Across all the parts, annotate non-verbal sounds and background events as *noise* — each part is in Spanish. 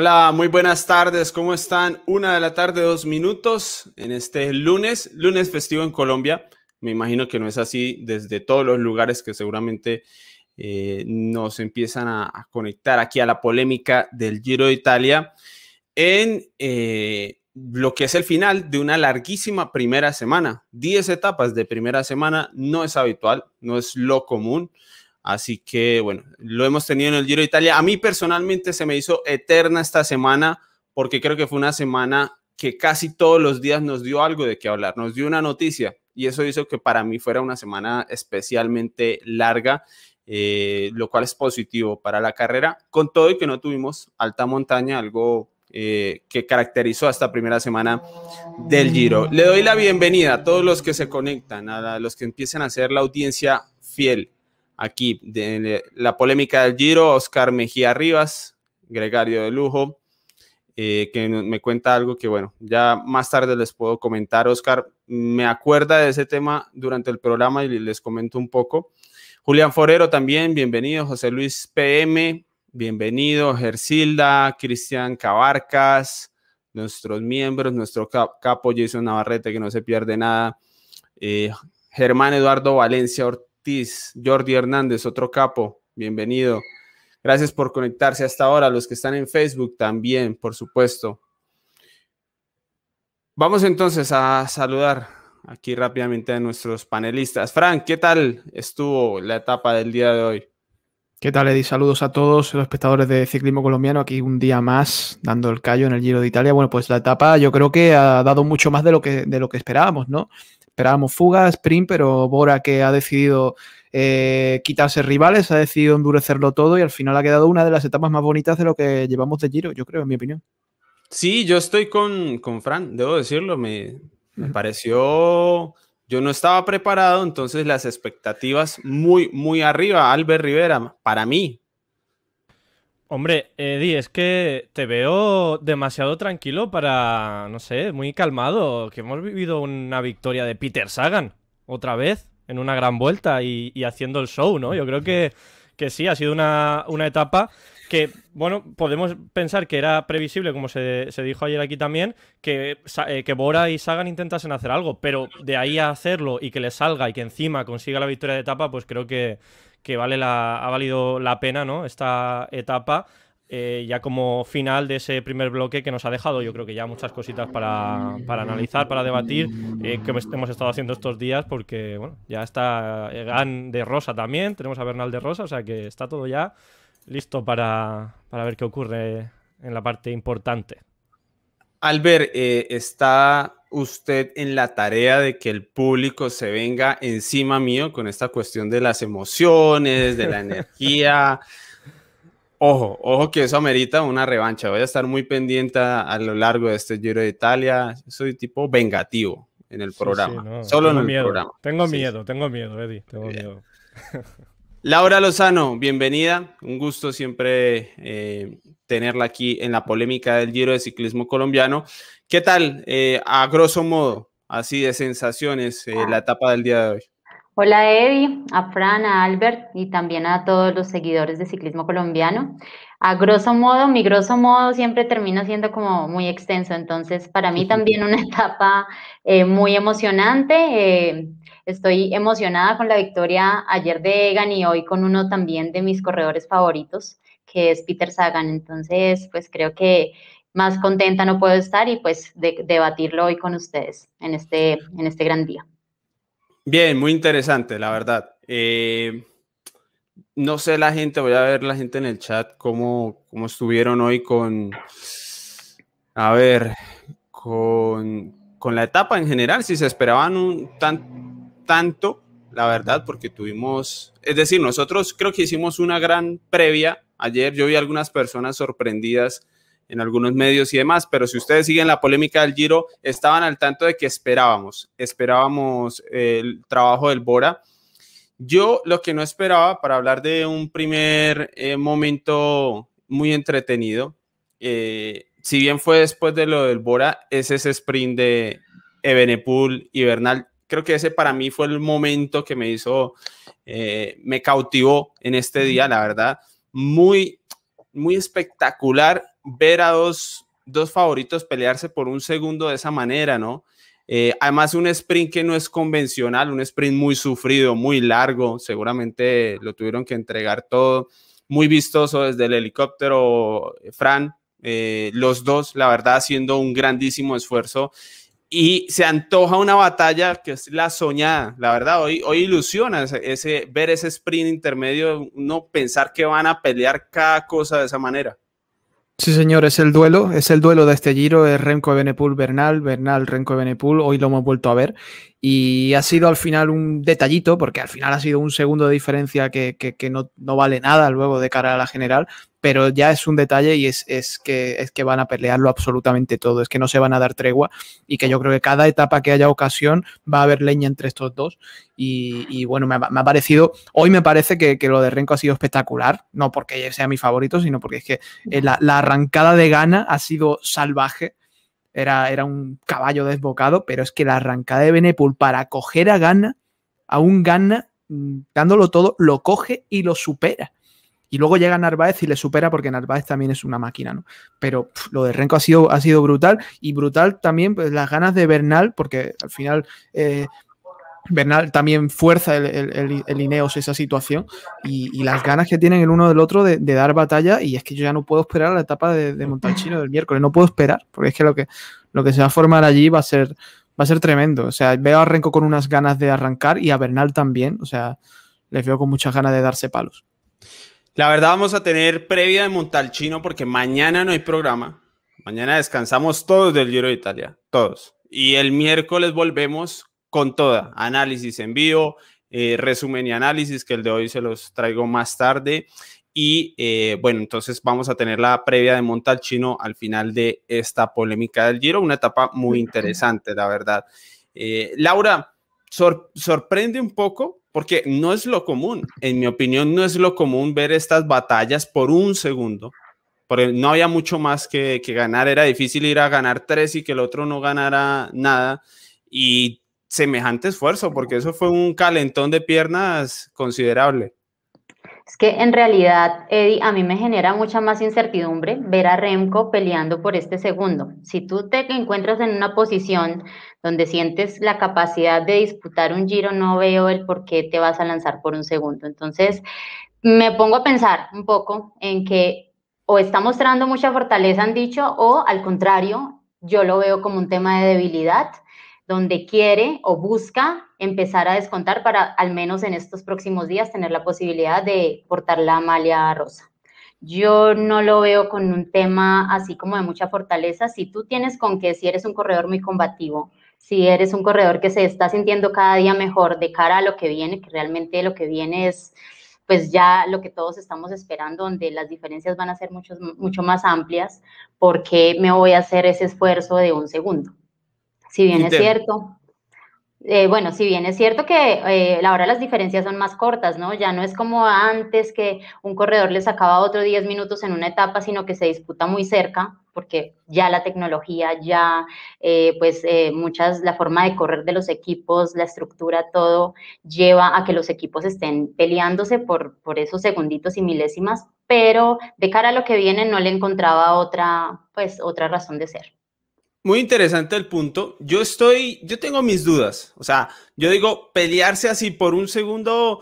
Hola, muy buenas tardes. ¿Cómo están? Una de la tarde, dos minutos en este lunes, lunes festivo en Colombia. Me imagino que no es así desde todos los lugares que seguramente eh, nos empiezan a, conectar aquí a la polémica del Giro de Italia en eh, lo que es el final de una larguísima primera semana. Diez etapas de primera semana no es habitual, no es lo común. Así que, bueno, lo hemos tenido en el Giro de Italia. A mí personalmente se me hizo eterna esta semana porque creo que fue una semana que casi todos los días nos dio algo de qué hablar, nos dio una noticia y eso hizo que para mí fuera una semana especialmente larga, eh, lo cual es positivo para la carrera, con todo y que no tuvimos alta montaña, algo eh, que caracterizó esta primera semana del Giro. Le doy la bienvenida a todos los que se conectan, a los que empiecen a hacer la audiencia fiel aquí de la polémica del Giro, Oscar Mejía Rivas, gregario de lujo, eh, que me cuenta algo que, bueno, ya más tarde les puedo comentar. Oscar me acuerda de ese tema durante el programa y les comento un poco. Julián Forero también, bienvenido. José Luis PM, bienvenido. Gersilda, Cristian Cabarcas, nuestros miembros, nuestro capo Jason Navarrete, que no se pierde nada. Eh, Germán Eduardo Valencia Ortiz Jordi Hernández, otro capo, bienvenido. Gracias por conectarse hasta ahora. Los que están en Facebook también, por supuesto. Vamos entonces a saludar aquí rápidamente a nuestros panelistas. Frank, ¿qué tal estuvo la etapa del día de hoy? ¿Qué tal, Eddie? Saludos a todos los espectadores de ciclismo colombiano. Aquí un día más dando el callo en el Giro de Italia. Bueno, pues la etapa yo creo que ha dado mucho más de lo que, de lo que esperábamos, ¿no? Esperábamos fuga, sprint, pero Bora que ha decidido eh, quitarse rivales, ha decidido endurecerlo todo y al final ha quedado una de las etapas más bonitas de lo que llevamos de Giro, yo creo, en mi opinión. Sí, yo estoy con, con Fran, debo decirlo, me, me pareció, yo no estaba preparado, entonces las expectativas muy, muy arriba, Albert Rivera, para mí, Hombre, Eddie, es que te veo demasiado tranquilo para, no sé, muy calmado, que hemos vivido una victoria de Peter Sagan otra vez en una gran vuelta y, haciendo el show, ¿no? Yo creo que, que sí, ha sido una, etapa que, bueno, podemos pensar que era previsible, como se, dijo ayer aquí también, que, eh, que Bora y Sagan intentasen hacer algo, pero de ahí a hacerlo y que le salga y que encima consiga la victoria de etapa, pues creo que, que vale la, ha valido la pena ¿no? esta etapa. Eh, ya como final de ese primer bloque que nos ha dejado, yo creo que ya muchas cositas para, analizar, para debatir, eh, que hemos estado haciendo estos días, porque bueno, ya está Gan de Rosa también, tenemos a Bernal de Rosa, o sea que está todo ya listo para, para ver qué ocurre en la parte importante. Albert, eh, está usted en la tarea de que el público se venga encima mío con esta cuestión de las emociones, de la *laughs* energía. Ojo, ojo que eso amerita una revancha. Voy a estar muy pendiente a, lo largo de este Giro de Italia. Soy tipo vengativo en el programa. Solo en el programa. Tengo miedo, tengo miedo, Eddie. Tengo miedo. *laughs* Laura Lozano, bienvenida. Un gusto siempre eh, tenerla aquí en la polémica del Giro de Ciclismo Colombiano. ¿Qué tal, eh, a grosso modo, así de sensaciones, eh, la etapa del día de hoy? Hola Eddie, a Fran, a Albert y también a todos los seguidores de Ciclismo Colombiano. A grosso modo, mi grosso modo siempre termina siendo como muy extenso, entonces para mí *laughs* también una etapa eh, muy emocionante. estoy emocionada con la victoria ayer de Egan y hoy con uno también de mis corredores favoritos que es Peter Sagan. Entonces, pues creo que más contenta no puedo estar y pues de, debatirlo hoy con ustedes en este, en este gran día. Bien, muy interesante, la verdad. Eh, no sé la gente, voy a ver la gente en el chat cómo, cómo estuvieron hoy con, a ver, con, con, la etapa en general, si se esperaban un tan, tanto, la verdad, porque tuvimos, es decir, nosotros creo que hicimos una gran previa Ayer yo vi algunas personas sorprendidas en algunos medios y demás, pero si ustedes siguen la polémica del Giro, estaban al tanto de que esperábamos, esperábamos el trabajo del Bora. Yo lo que no esperaba, para hablar de un primer eh, momento muy entretenido, eh, si bien fue después de lo del Bora, es ese sprint de Ebenepool y Bernal. Creo que ese para mí fue el momento que me hizo, eh, me cautivó en este día, la verdad muy, muy espectacular, ver a dos, dos favoritos pelearse por un segundo de esa manera, ¿no? Eh, además, un sprint que no es convencional, un sprint muy sufrido, muy largo, seguramente lo tuvieron que entregar todo, muy vistoso desde el helicóptero, Fran, eh, los dos, la verdad, haciendo un grandísimo esfuerzo. Y se antoja una batalla que es la soñada, la verdad, hoy, hoy ilusiona ese, ver ese sprint intermedio, no pensar que van a pelear cada cosa de esa manera. Sí, señor, es el duelo, es el duelo de este giro, es Renko Benepul Bernal, Bernal Renko Benepul, hoy lo hemos vuelto a ver y ha sido al final un detallito, porque al final ha sido un segundo de diferencia que, que, no, no, vale nada luego de cara a la general, pero ya es un detalle y es, es, que, es que van a pelearlo absolutamente todo, es que no se van a dar tregua y que yo creo que cada etapa que haya ocasión va a haber leña entre estos dos y, bueno, me ha, parecido, hoy me parece que, que, lo de Renko ha sido espectacular, no porque sea mi favorito, sino porque es que eh, la, la arrancada de gana ha sido salvaje. Era, era, un caballo desbocado, pero es que la arrancada de Benepul para coger a Gana, a un Gana, mm, dándolo todo, lo coge y lo supera. Y luego llega Narváez y le supera porque Narváez también es una máquina, ¿no? Pero lo de Renko ha sido, ha sido brutal y brutal también pues, las ganas de Bernal, porque al final eh, Bernal también fuerza el, el, Ineos esa situación y, las ganas que tienen el uno del otro de, dar batalla y es que yo ya no puedo esperar a la etapa de, de Montalcino del miércoles, no puedo esperar porque es que lo que, lo que se va a formar allí va a ser, va a ser tremendo. O sea, veo a Renko con unas ganas de arrancar y a Bernal también, o sea, les veo con muchas ganas de darse palos. La verdad vamos a tener previa de Montalcino porque mañana no hay programa. Mañana descansamos todos del Giro de Italia, todos. Y el miércoles volvemos con toda, análisis en vivo, eh, resumen y análisis, que el de hoy se los traigo más tarde. Y eh, bueno, entonces vamos a tener la previa de Montalcino al final de esta polémica del Giro, una etapa muy interesante, la verdad. Eh, Laura, sorprende un poco porque no es lo común, en mi opinión, no es lo común ver estas batallas por un segundo, porque no había mucho más que, ganar, era difícil ir a ganar tres y que el otro no ganara nada, y semejante esfuerzo, porque eso fue un calentón de piernas considerable. Es que en realidad, Eddie, a mí me genera mucha más incertidumbre ver a Remco peleando por este segundo. Si tú te encuentras en una posición donde sientes la capacidad de disputar un giro, no veo el por qué te vas a lanzar por un segundo. Entonces, me pongo a pensar un poco en que o está mostrando mucha fortaleza, han dicho, o al contrario, yo lo veo como un tema de debilidad donde quiere o busca empezar a descontar para al menos en estos próximos días tener la posibilidad de portar la malia rosa. Yo no lo veo con un tema así como de mucha fortaleza. Si tú tienes con que si eres un corredor muy combativo, si eres un corredor que se está sintiendo cada día mejor de cara a lo que viene, que realmente lo que viene es pues ya lo que todos estamos esperando, donde las diferencias van a ser mucho, mucho más amplias, porque me voy a hacer ese esfuerzo de un segundo. Si bien es cierto, eh, bueno, si bien es cierto que eh, ahora las diferencias son más cortas, ¿no? Ya no es como antes que un corredor le sacaba otro 10 minutos en una etapa, sino que se disputa muy cerca, porque ya la tecnología, ya eh, pues muchas, la forma de correr de los equipos, la estructura, todo lleva a que los equipos estén peleándose por, por esos segunditos y milésimas, pero de cara a lo que viene no le encontraba otra, pues otra razón de ser. Muy interesante el punto. Yo estoy, yo tengo mis dudas. O sea, yo digo, pelearse así por un segundo,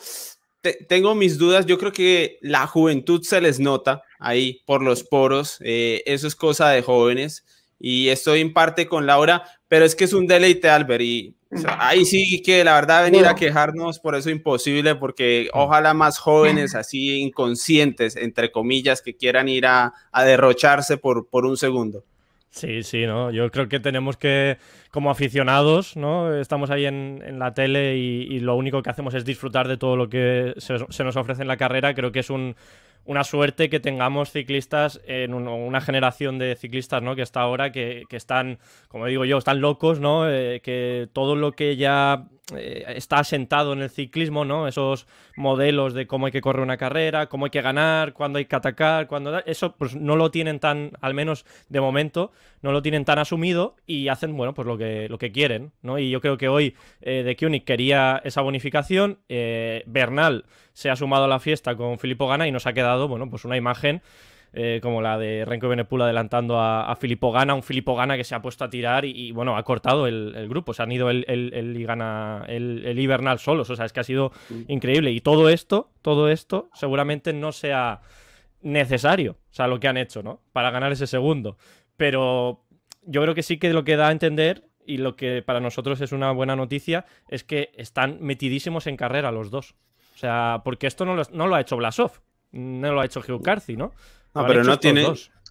tengo mis dudas. Yo creo que la juventud se les nota ahí por los poros. Eh, eso es cosa de jóvenes. Y estoy en parte con Laura, pero es que es un deleite, Albert. Y ahí sí que la verdad venir a quejarnos por eso imposible, porque ojalá más jóvenes así inconscientes, entre comillas, que quieran ir a, a derrocharse por, por un segundo. Sí, sí, ¿no? Yo creo que tenemos que, como aficionados, ¿no? Estamos ahí en, la tele y, lo único que hacemos es disfrutar de todo lo que se, nos ofrece en la carrera. Creo que es una suerte que tengamos ciclistas en una generación de ciclistas, ¿no? Que está ahora, que, están, como digo yo, están locos, ¿no? Eh, que todo lo que ya eh, está asentado en el ciclismo, ¿no? Esos modelos de cómo hay que correr una carrera, cómo hay que ganar, cuándo hay que atacar, cuándo... Eso pues no lo tienen tan, al menos de momento, no lo tienen tan asumido y hacen, bueno, pues lo que, lo que quieren, ¿no? Y yo creo que hoy eh, De Koenig quería esa bonificación, eh, Bernal se ha sumado a la fiesta con Filippo Gana y nos ha quedado, bueno, pues una imagen eh, como la de Renko Benepul adelantando a, a Filippo Gana, un Filippo Gana que se ha puesto a tirar y, bueno, ha cortado el, grupo, se han ido el, el, el, el, Ibernal solos, o sea, es que ha sido increíble. Y todo esto, todo esto seguramente no sea necesario, o sea, lo que han hecho, ¿no? Para ganar ese segundo. Pero yo creo que sí que lo que da a entender y lo que para nosotros es una buena noticia es que están metidísimos en carrera los dos. O sea, porque esto no lo, no lo ha hecho Blasov, no lo ha hecho Hugh Carthy, ¿no? No, pero no tiene.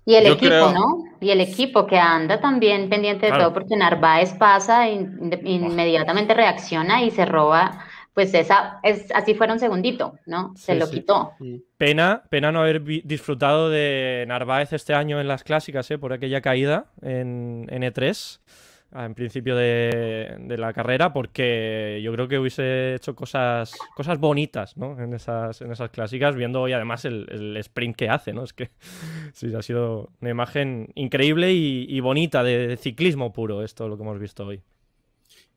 Y el equipo, ¿no? Y el equipo que anda también pendiente de todo, porque Narváez pasa, e inmediatamente reacciona y se roba. Pues esa, es, así fuera un segundito, ¿no? Se lo quitó. Pena, pena no haber disfrutado de Narváez este año en las clásicas, ¿eh? Por aquella caída en, en E3 en principio de, la carrera porque yo creo que hubiese hecho cosas, cosas bonitas ¿no? en, esas, en esas clásicas, viendo hoy además el, sprint que hace. ¿no? Es que *laughs* sí, ha sido una imagen increíble y, bonita de, ciclismo puro, esto lo que hemos visto hoy.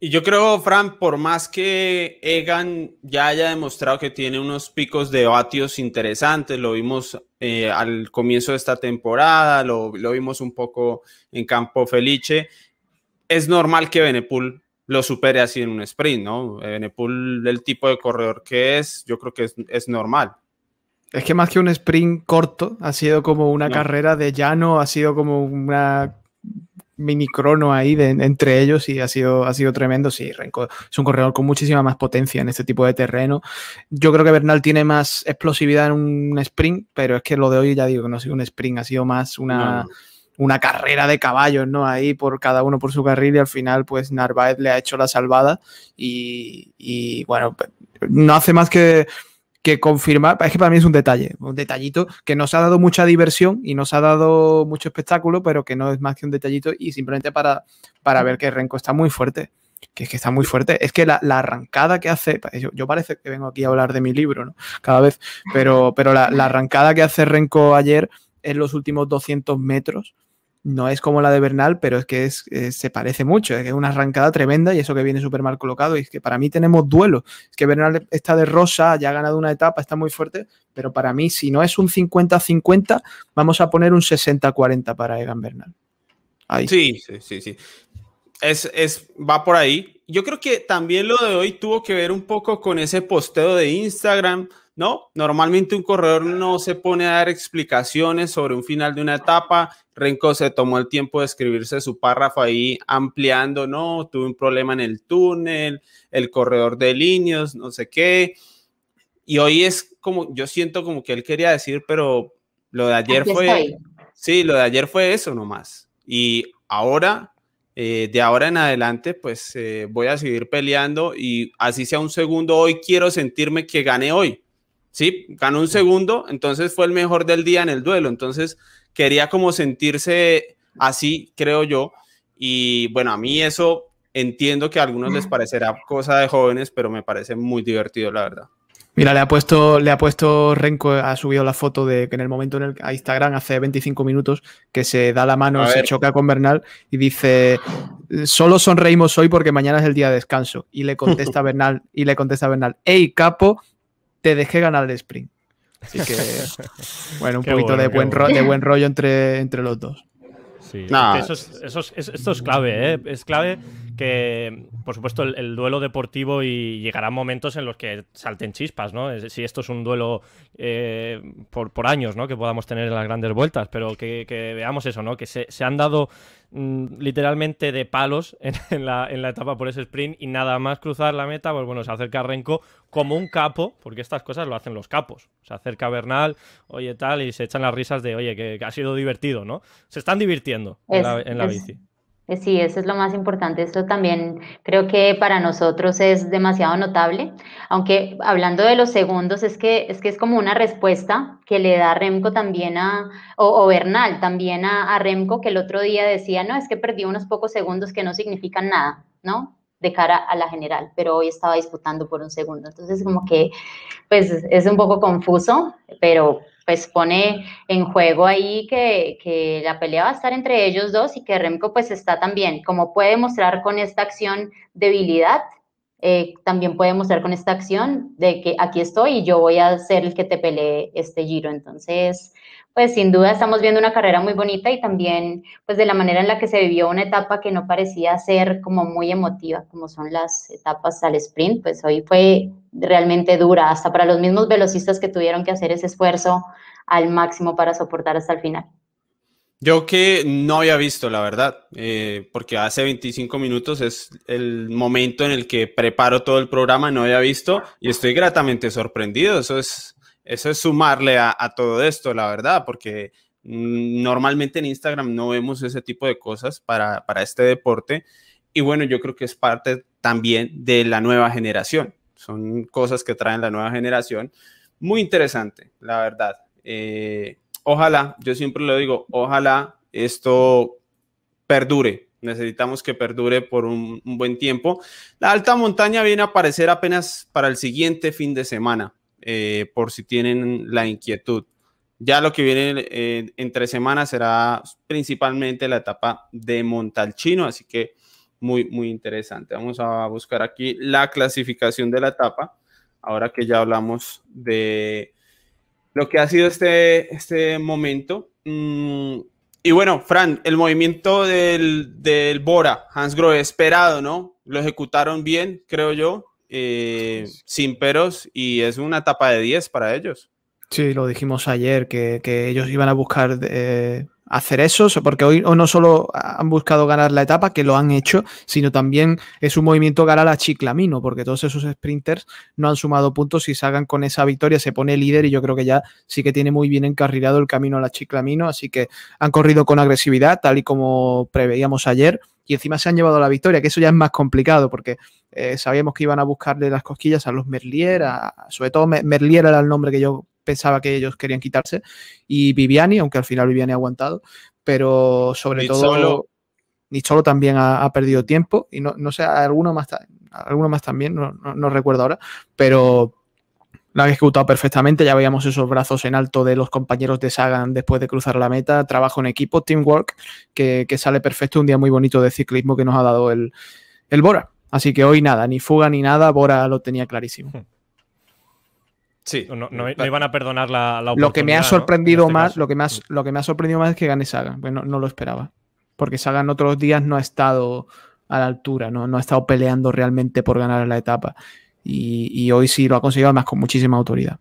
Y yo creo, Fran, por más que Egan ya haya demostrado que tiene unos picos de vatios interesantes, lo vimos eh, al comienzo de esta temporada, lo, lo, vimos un poco en Campo Felice, es normal que Benepul lo supere así en un sprint, ¿no? Benepul, el tipo de corredor que es, yo creo que es, normal. Es que más que un sprint corto, ha sido como una carrera de llano, ha sido como una mini crono ahí de, entre ellos y ha sido, ha sido tremendo. Sí, Renko es un corredor con muchísima más potencia en este tipo de terreno. Yo creo que Bernal tiene más explosividad en un sprint, pero es que lo de hoy ya digo que no ha sido un sprint, ha sido más una una carrera de caballos, ¿no? Ahí por cada uno por su carril y al final pues Narváez le ha hecho la salvada y, bueno, no hace más que, que, confirmar, es que para mí es un detalle, un detallito que nos ha dado mucha diversión y nos ha dado mucho espectáculo, pero que no es más que un detallito y simplemente para, para ver que Renko está muy fuerte. Que es que está muy fuerte. Es que la, arrancada que hace, yo, parece que vengo aquí a hablar de mi libro, ¿no? Cada vez, pero, pero la, la arrancada que hace Renko ayer en los últimos 200 metros, no es como la de Bernal, pero es que es, se parece mucho, es que es una arrancada tremenda y eso que viene súper mal colocado. Y es que para mí tenemos duelo. Es que Bernal está de rosa, ya ha ganado una etapa, está muy fuerte, pero para mí, si no es un 50-50, vamos a poner un 60-40 para Egan Bernal. Sí, sí, sí, sí. Es, es, va por ahí. Yo creo que también lo de hoy tuvo que ver un poco con ese posteo de Instagram no, normalmente un corredor no se pone a dar explicaciones sobre un final de una etapa. Renko se tomó el tiempo de escribirse su párrafo ahí ampliando, no, tuve un problema en el túnel, el corredor de líneas, no sé qué. Y hoy es como, yo siento como que él quería decir, pero lo de ayer fue, sí, lo de ayer fue eso nomás. Y ahora, eh, de ahora en adelante, pues eh, voy a seguir peleando y así sea un segundo, hoy quiero sentirme que gané hoy Sí, ganó un segundo, entonces fue el mejor del día en el duelo. Entonces quería como sentirse así, creo yo. Y bueno, a mí eso entiendo que a algunos les parecerá cosa de jóvenes, pero me parece muy divertido, la verdad. Mira, le ha puesto, le ha puesto Renko, ha subido la foto de que en el momento en el a Instagram hace 25 minutos que se da la mano, se choca con Bernal y dice solo sonreímos hoy porque mañana es el día de descanso. Y le contesta *laughs* Bernal, y le contesta Bernal, hey capo, te dejé ganar el sprint. Así que, *laughs* bueno, un poquito de, buen de buen rollo entre, entre los dos. Sí, eso es, esto es clave, ¿eh? Es clave que, por supuesto, el, duelo deportivo y llegarán momentos en los que salten chispas, ¿no? Si esto es un duelo eh, por, por, años, ¿no? Que podamos tener en las grandes vueltas, pero que, veamos eso, ¿no? Que se, se han dado literalmente de palos *laughs* en, la, etapa por ese sprint y nada más cruzar la meta, pues bueno, se acerca Renko como un capo, porque estas cosas lo hacen los capos. Se acerca Bernal, oye tal, y se echan las risas de, oye, que, ha sido divertido, ¿no? Se están divirtiendo en la, bici. Eh, sí, eso es lo más importante. Esto también creo que para nosotros es demasiado notable, aunque hablando de los segundos, es que es, que es como una respuesta que le da Remco también a, o, Bernal también a, Remco, que el otro día decía, no, es que perdí unos pocos segundos que no significan nada, ¿no? de cara a la general, pero hoy estaba disputando por un segundo. Entonces, como que, pues, es un poco confuso, pero pues pone en juego ahí que, la pelea va a estar entre ellos dos y que Remco pues está también, como puede mostrar con esta acción debilidad, eh, también puede mostrar con esta acción de que aquí estoy y yo voy a ser el que te pelee este giro. Entonces, pues sin duda estamos viendo una carrera muy bonita y también pues de la manera en la que se vivió una etapa que no parecía ser como muy emotiva, como son las etapas al sprint, pues hoy fue realmente dura, hasta para los mismos velocistas que tuvieron que hacer ese esfuerzo al máximo para soportar hasta el final. Yo que no había visto, la verdad, eh, porque hace 25 minutos es el momento en el que preparo todo el programa, no había visto y estoy gratamente sorprendido. Eso es, eso es sumarle a, todo esto, la verdad, porque normalmente en Instagram no vemos ese tipo de cosas para, para este deporte. Y bueno, yo creo que es parte también de la nueva generación. Son cosas que traen la nueva generación. Muy interesante, la verdad. Eh, ojalá, yo siempre lo digo, ojalá esto perdure. Necesitamos que perdure por un, buen tiempo. La alta montaña viene a aparecer apenas para el siguiente fin de semana, eh, por si tienen la inquietud. Ya lo que viene eh, entre semanas será principalmente la etapa de Montalchino, así que muy, muy interesante. Vamos a buscar aquí la clasificación de la etapa, ahora que ya hablamos de lo que ha sido este, este momento. Mm, y bueno, Fran, el movimiento del, del Bora, Hans Grohe, esperado, ¿no? Lo ejecutaron bien, creo yo, eh, sin peros, y es una etapa de 10 para ellos. Sí, lo dijimos ayer, que, que ellos iban a buscar eh, hacer eso, porque hoy no solo han buscado ganar la etapa, que lo han hecho, sino también es un movimiento ganar a Chiclamino, porque todos esos sprinters no han sumado puntos y salgan con esa victoria, se pone líder y yo creo que ya sí que tiene muy bien encarrilado el camino a la Chiclamino, así que han corrido con agresividad, tal y como preveíamos ayer, y encima se han llevado la victoria, que eso ya es más complicado, porque eh, sabíamos que iban a buscarle las cosquillas a los Merlier, sobre todo Merlier era el nombre que yo pensaba que ellos querían quitarse, y Viviani, aunque al final Viviani ha aguantado, pero sobre todo solo también ha, perdido tiempo, y no, no sé, alguno más, alguno más también, no, no, recuerdo ahora, pero lo han ejecutado perfectamente, ya veíamos esos brazos en alto de los compañeros de Sagan después de cruzar la meta, trabajo en equipo, teamwork, que, que sale perfecto, un día muy bonito de ciclismo que nos ha dado el, el Bora. Así que hoy nada, ni fuga ni nada, Bora lo tenía clarísimo. Hmm. Sí. No, iban a perdonar la, la Lo que me ha sorprendido este más, lo que, más, lo que me ha sorprendido más es que gane Sagan. Pues no, lo esperaba. Porque Sagan otros días no ha estado a la altura, no, no ha estado peleando realmente por ganar la etapa. Y, hoy sí lo ha conseguido, además con muchísima autoridad.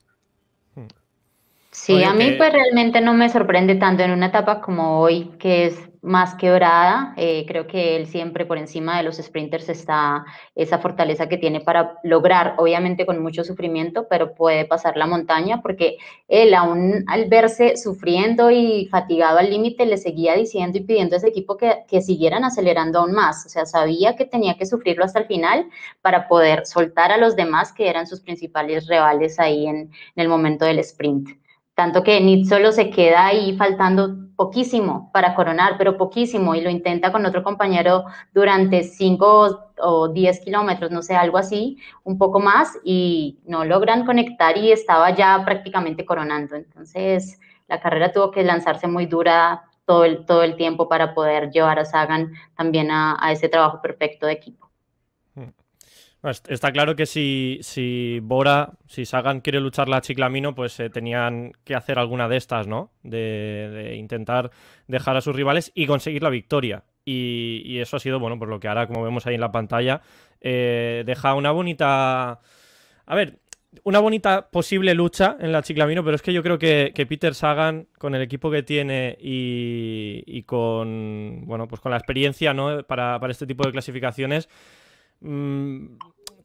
Sí, a mí pues realmente no me sorprende tanto en una etapa como hoy, que es más quebrada. Eh, creo que él siempre por encima de los sprinters está esa fortaleza que tiene para lograr, obviamente con mucho sufrimiento, pero puede pasar la montaña porque él aún al verse sufriendo y fatigado al límite le seguía diciendo y pidiendo a ese equipo que, que siguieran acelerando aún más. O sea, sabía que tenía que sufrirlo hasta el final para poder soltar a los demás que eran sus principales rivales ahí en, en el momento del sprint. Tanto que Nit solo se queda ahí faltando poquísimo para coronar, pero poquísimo, y lo intenta con otro compañero durante 5 o 10 kilómetros, no sé, algo así, un poco más, y no logran conectar y estaba ya prácticamente coronando. Entonces, la carrera tuvo que lanzarse muy dura todo el, todo el tiempo para poder llevar a Sagan también a ese trabajo perfecto de equipo. Está claro que si, si Bora, si Sagan quiere luchar la Chiclamino, pues eh, tenían que hacer alguna de estas, ¿no? De, intentar dejar a sus rivales y conseguir la victoria. Y, eso ha sido, bueno, por lo que ahora, como vemos ahí en la pantalla, eh, deja una bonita... A ver, una bonita posible lucha en la Chiclamino, pero es que yo creo que, Peter Sagan, con el equipo que tiene y, con, bueno, pues con la experiencia, ¿no? Para, para este tipo de clasificaciones Mm,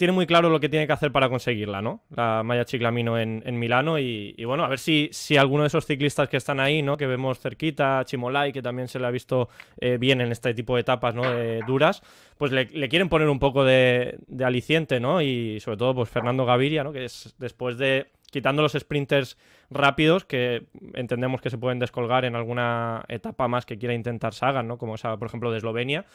tiene muy claro lo que tiene que hacer para conseguirla, ¿no? La Maya Chiclamino en, Milano y, bueno, a ver si, si alguno de esos ciclistas que están ahí, ¿no? Que vemos cerquita, Chimolai, que también se le ha visto eh, bien en este tipo de etapas, ¿no? duras, pues le, quieren poner un poco de, aliciente, ¿no? Y sobre todo, pues Fernando Gaviria, ¿no? Que es después de quitando los sprinters rápidos que entendemos que se pueden descolgar en alguna etapa más que quiera intentar Sagan, ¿no? Como esa, por ejemplo, de Eslovenia.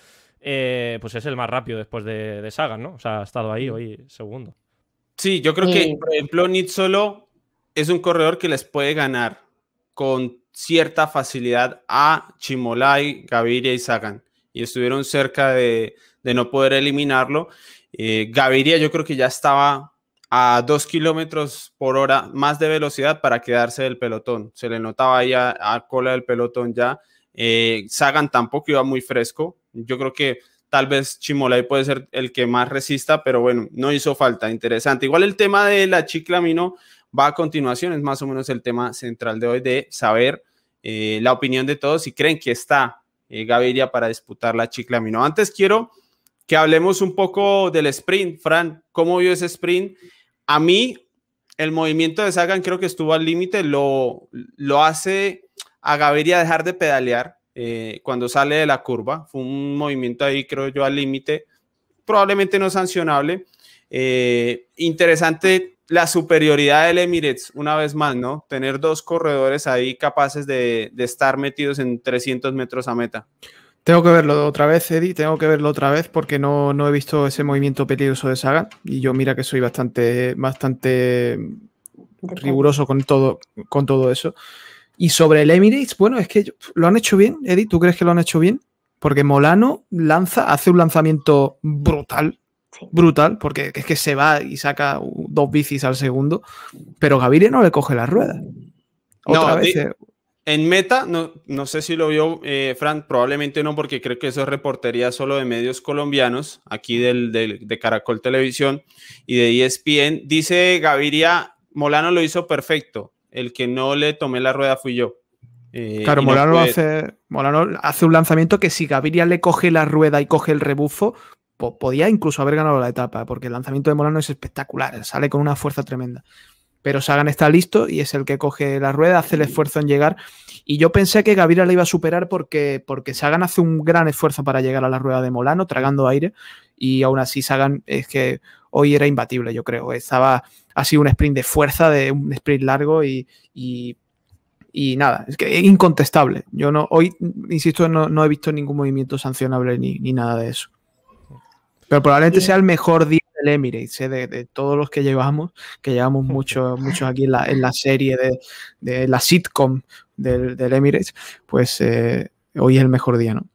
Eh, pues es el más rápido después de, de, Sagan, ¿no? O sea, ha estado ahí hoy segundo. Sí, yo creo que, por ejemplo, solo es un corredor que les puede ganar con cierta facilidad a Chimolai, Gaviria y Sagan. Y estuvieron cerca de, no poder eliminarlo. Eh, Gaviria yo creo que ya estaba a dos kilómetros por hora más de velocidad para quedarse del pelotón. Se le notaba ahí a, cola del pelotón ya. Eh, Sagan tampoco iba muy fresco. Yo creo que tal vez Chimolay puede ser el que más resista, pero bueno, no hizo falta. Interesante. Igual el tema de la chiclamino va a continuación, es más o menos el tema central de hoy, de saber eh, la opinión de todos si creen que está eh, Gaviria para disputar la chiclamino. Antes quiero que hablemos un poco del sprint. Fran, ¿cómo vio ese sprint? A mí, el movimiento de Sagan creo que estuvo al límite, lo, lo hace a Gaviria dejar de pedalear eh, cuando sale de la curva. Fue un movimiento ahí, creo yo, al límite, probablemente no sancionable. Eh, interesante la superioridad del Emirates, una vez más, ¿no? Tener dos corredores ahí capaces de, de estar metidos en 300 metros a meta. Tengo que verlo otra vez, Eddie, tengo que verlo otra vez porque no, he visto ese movimiento peligroso de Saga y yo mira que soy bastante, bastante riguroso con todo, con todo eso. Y sobre el Emirates, bueno, es que lo han hecho bien, Eddie, ¿tú crees que lo han hecho bien? Porque Molano lanza, hace un lanzamiento brutal, brutal, porque es que se va y saca dos bicis al segundo, pero Gaviria no le coge la rueda. Otra vez. Eh, en meta, no, no sé si lo vio eh, Fran, probablemente no, porque creo que eso es reportería solo de medios colombianos, aquí del, de Caracol Televisión y de ESPN. Dice Gaviria, Molano lo hizo perfecto, el que no le tomé la rueda fui yo. Eh, claro, Molano, hace, Molano hace un lanzamiento que si Gaviria le coge la rueda y coge el rebufo, podía incluso haber ganado la etapa, porque el lanzamiento de Molano es espectacular, sale con una fuerza tremenda pero Sagan está listo y es el que coge la rueda, hace el esfuerzo en llegar. Y yo pensé que Gaviria le iba a superar porque, porque Sagan hace un gran esfuerzo para llegar a la rueda de Molano, tragando aire. Y aún así, Sagan es que hoy era imbatible, yo creo. Estaba, ha sido un sprint de fuerza, de un sprint largo y, y, nada, es que es incontestable. Yo no, hoy, insisto, no, he visto ningún movimiento sancionable ni, ni nada de eso. Pero probablemente sea el mejor día del Emirates, ¿eh? de, todos los que llevamos, que llevamos *laughs* muchos muchos aquí en la, en la serie de, de, la sitcom del, del Emirates, pues eh, hoy es el mejor día, ¿no?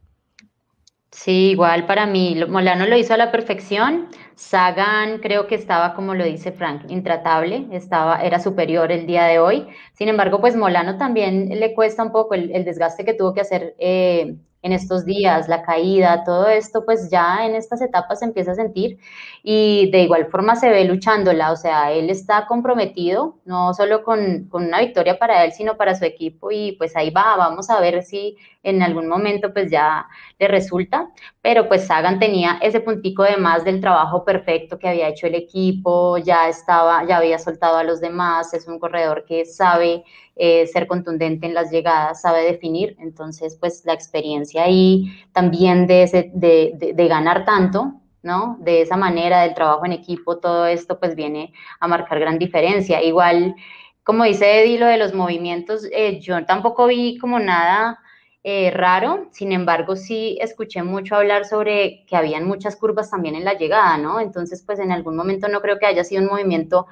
Sí, igual para mí, Molano lo hizo a la perfección. Sagan creo que estaba, como lo dice Frank, intratable, estaba, era superior el día de hoy. Sin embargo, pues Molano también le cuesta un poco el, el desgaste que tuvo que hacer eh, en estos días, la caída, todo esto, pues ya en estas etapas se empieza a sentir y de igual forma se ve luchándola, o sea, él está comprometido, no solo con, con, una victoria para él, sino para su equipo y pues ahí va, vamos a ver si en algún momento pues ya le resulta, pero pues Sagan tenía ese puntico de más del trabajo perfecto que había hecho el equipo, ya estaba, ya había soltado a los demás, es un corredor que sabe eh, ser contundente en las llegadas, sabe definir, entonces pues la experiencia ahí también de, de, de, ganar tanto, ¿no? De esa manera del trabajo en equipo, todo esto pues viene a marcar gran diferencia. Igual, como dice Eddie, lo de los movimientos, eh, yo tampoco vi como nada eh, raro, sin embargo sí escuché mucho hablar sobre que habían muchas curvas también en la llegada, ¿no? Entonces pues en algún momento no creo que haya sido un movimiento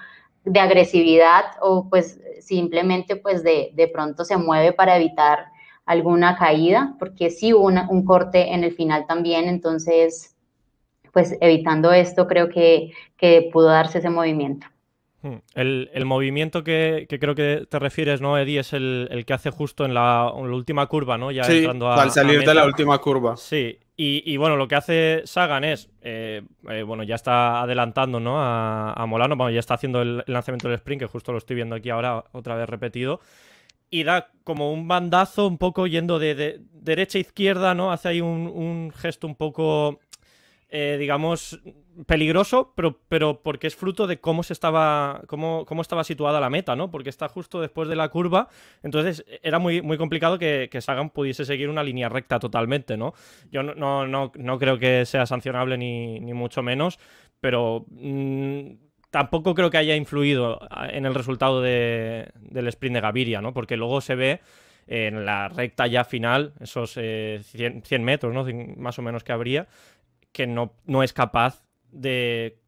de agresividad o pues simplemente pues de, de pronto se mueve para evitar alguna caída, porque sí hubo un corte en el final también, entonces pues evitando esto creo que, que pudo darse ese movimiento. Hmm. El, el movimiento que, que, creo que te refieres, ¿no, Eddie? Es el, el que hace justo en la, en la, última curva, ¿no? Ya sí, entrando a, al salir de la última curva. Sí, y, bueno, lo que hace Sagan es, eh, eh, bueno, ya está adelantando, ¿no? A, Molano, bueno, ya está haciendo el, lanzamiento del sprint, que justo lo estoy viendo aquí ahora otra vez repetido. Y da como un bandazo un poco yendo de, de derecha a izquierda, ¿no? Hace ahí un, un gesto un poco eh, digamos, peligroso, pero, pero porque es fruto de cómo se estaba. Cómo, cómo, estaba situada la meta, ¿no? Porque está justo después de la curva. Entonces era muy, muy complicado que, que Sagan pudiese seguir una línea recta totalmente, ¿no? Yo no, no, no, no creo que sea sancionable ni, ni mucho menos, pero. Mmm, tampoco creo que haya influido en el resultado de, del sprint de Gaviria, ¿no? Porque luego se ve en la recta ya final, esos eh, 100, 100, metros, ¿no? Más o menos que habría, que no, no es capaz de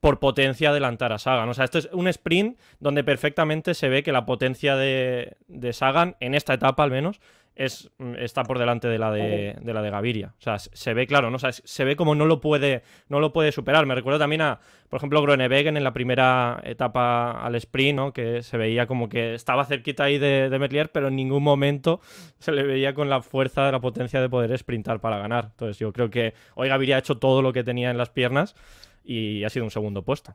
por potencia adelantar a Sagan. O sea, esto es un sprint donde perfectamente se ve que la potencia de, de, Sagan, en esta etapa al menos, es, mm, está por delante de la de, de la de Gaviria. O sea, se ve claro, ¿no? O sea, se ve como no lo puede, no lo puede superar. Me recuerdo también a, por ejemplo, Groenewegen en la primera etapa al sprint, ¿no? Que se veía como que estaba cerquita ahí de, de Metlier, pero en ningún momento se le veía con la fuerza, la potencia de poder sprintar para ganar. Entonces yo creo que hoy Gaviria ha hecho todo lo que tenía en las piernas y ha sido un segundo puesto.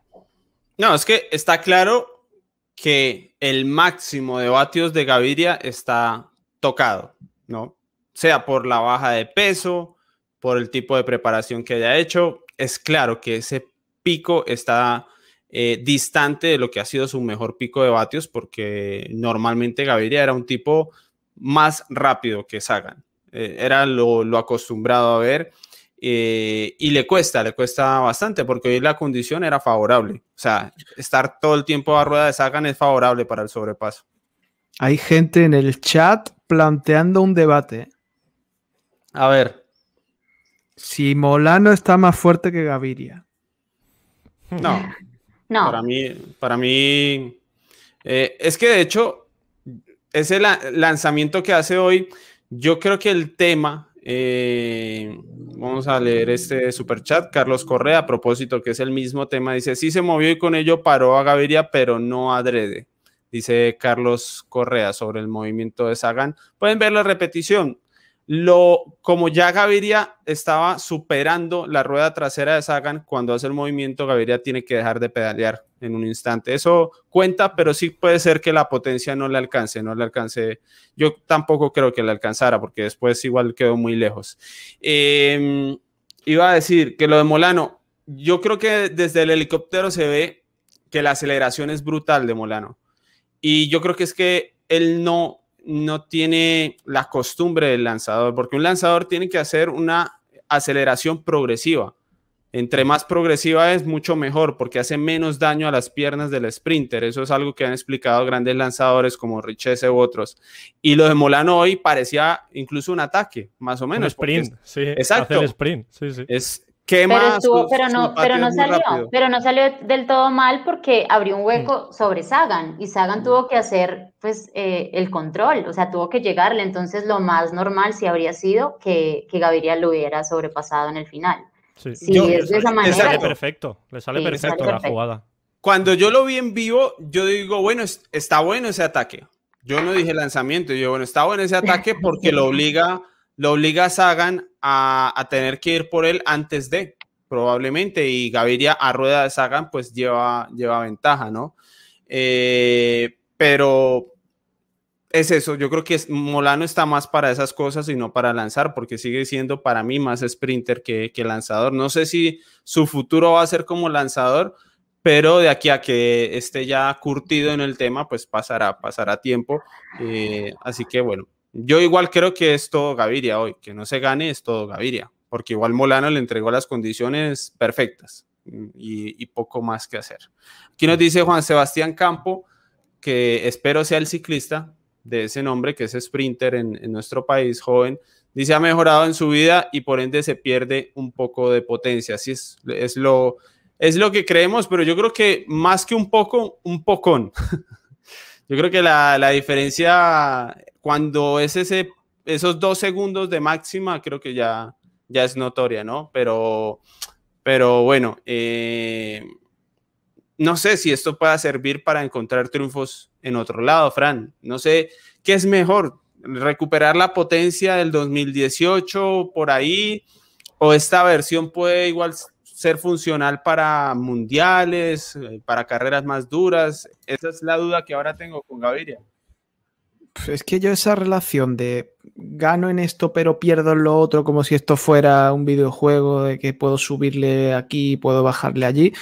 No, es que está claro que el máximo de vatios de Gaviria está tocado, ¿no? Sea por la baja de peso, por el tipo de preparación que haya hecho, es claro que ese pico está eh, distante de lo que ha sido su mejor pico de vatios, porque normalmente Gaviria era un tipo más rápido que Sagan. Eh, era lo, acostumbrado a ver eh, y le cuesta, le cuesta bastante, porque hoy la condición era favorable. O sea, estar todo el tiempo a rueda de Sagan es favorable para el sobrepaso. Hay gente en el chat planteando un debate. A ver. Si Molano está más fuerte que Gaviria. No. *laughs* No. Para mí, para mí eh, es que de hecho, ese la lanzamiento que hace hoy, yo creo que el tema, eh, vamos a leer este super chat, Carlos Correa, a propósito, que es el mismo tema, dice, sí se movió y con ello paró a Gaviria, pero no adrede dice Carlos Correa sobre el movimiento de Sagan. Pueden ver la repetición. Lo, como ya Gaviria estaba superando la rueda trasera de Sagan, cuando hace el movimiento, Gaviria tiene que dejar de pedalear en un instante. Eso cuenta, pero sí puede ser que la potencia no le alcance, no le alcance. Yo tampoco creo que le alcanzara, porque después igual quedó muy lejos. Eh, iba a decir que lo de Molano, yo creo que desde el helicóptero se ve que la aceleración es brutal de Molano. Y yo creo que es que él no, no tiene la costumbre del lanzador, porque un lanzador tiene que hacer una aceleración progresiva. Entre más progresiva es, mucho mejor, porque hace menos daño a las piernas del sprinter. Eso es algo que han explicado grandes lanzadores como Richese u otros. Y lo de Molano hoy parecía incluso un ataque, más o menos. Un sprint, sí. Exacto. sprint, sí, sí. Es, pero, estuvo, pero, no, pero, no salió, pero no salió del todo mal porque abrió un hueco mm. sobre Sagan y Sagan mm. tuvo que hacer pues eh, el control, o sea, tuvo que llegarle, entonces lo más normal sí habría sido que, que Gaviria lo hubiera sobrepasado en el final. Sí, sí es de esa manera. Le sale perfecto, le sale perfecto la jugada. Cuando yo lo vi en vivo, yo digo, bueno, está bueno ese ataque. Yo no dije lanzamiento, yo, bueno, está bueno ese ataque porque lo obliga lo obliga a Sagan a, tener que ir por él antes de, probablemente, y Gaviria a rueda de Sagan pues lleva, lleva ventaja, ¿no? Eh, pero es eso, yo creo que Molano está más para esas cosas y no para lanzar, porque sigue siendo para mí más sprinter que, que lanzador. No sé si su futuro va a ser como lanzador, pero de aquí a que esté ya curtido en el tema, pues pasará, pasará tiempo. Eh, así que bueno, yo igual creo que es todo Gaviria hoy, que no se gane es todo Gaviria, porque igual Molano le entregó las condiciones perfectas y, poco más que hacer. Aquí nos dice Juan Sebastián Campo, que espero sea el ciclista de ese nombre, que es sprinter en, en nuestro país, joven, dice ha mejorado en su vida y por ende se pierde un poco de potencia. Así es, es lo, es lo que creemos, pero yo creo que más que un poco, un pocón. *laughs* yo creo que la, la diferencia cuando es ese, esos dos segundos de máxima, creo que ya, ya es notoria, ¿no? Pero, pero bueno, eh, no sé si esto pueda servir para encontrar triunfos en otro lado, Fran. No sé qué es mejor, recuperar la potencia del 2018 por ahí, o esta versión puede igual ser funcional para mundiales, eh, para carreras más duras. Esa es la duda que ahora tengo con Gaviria. Es que yo esa relación de gano en esto pero pierdo en lo otro como si esto fuera un videojuego de que puedo subirle aquí, puedo bajarle allí,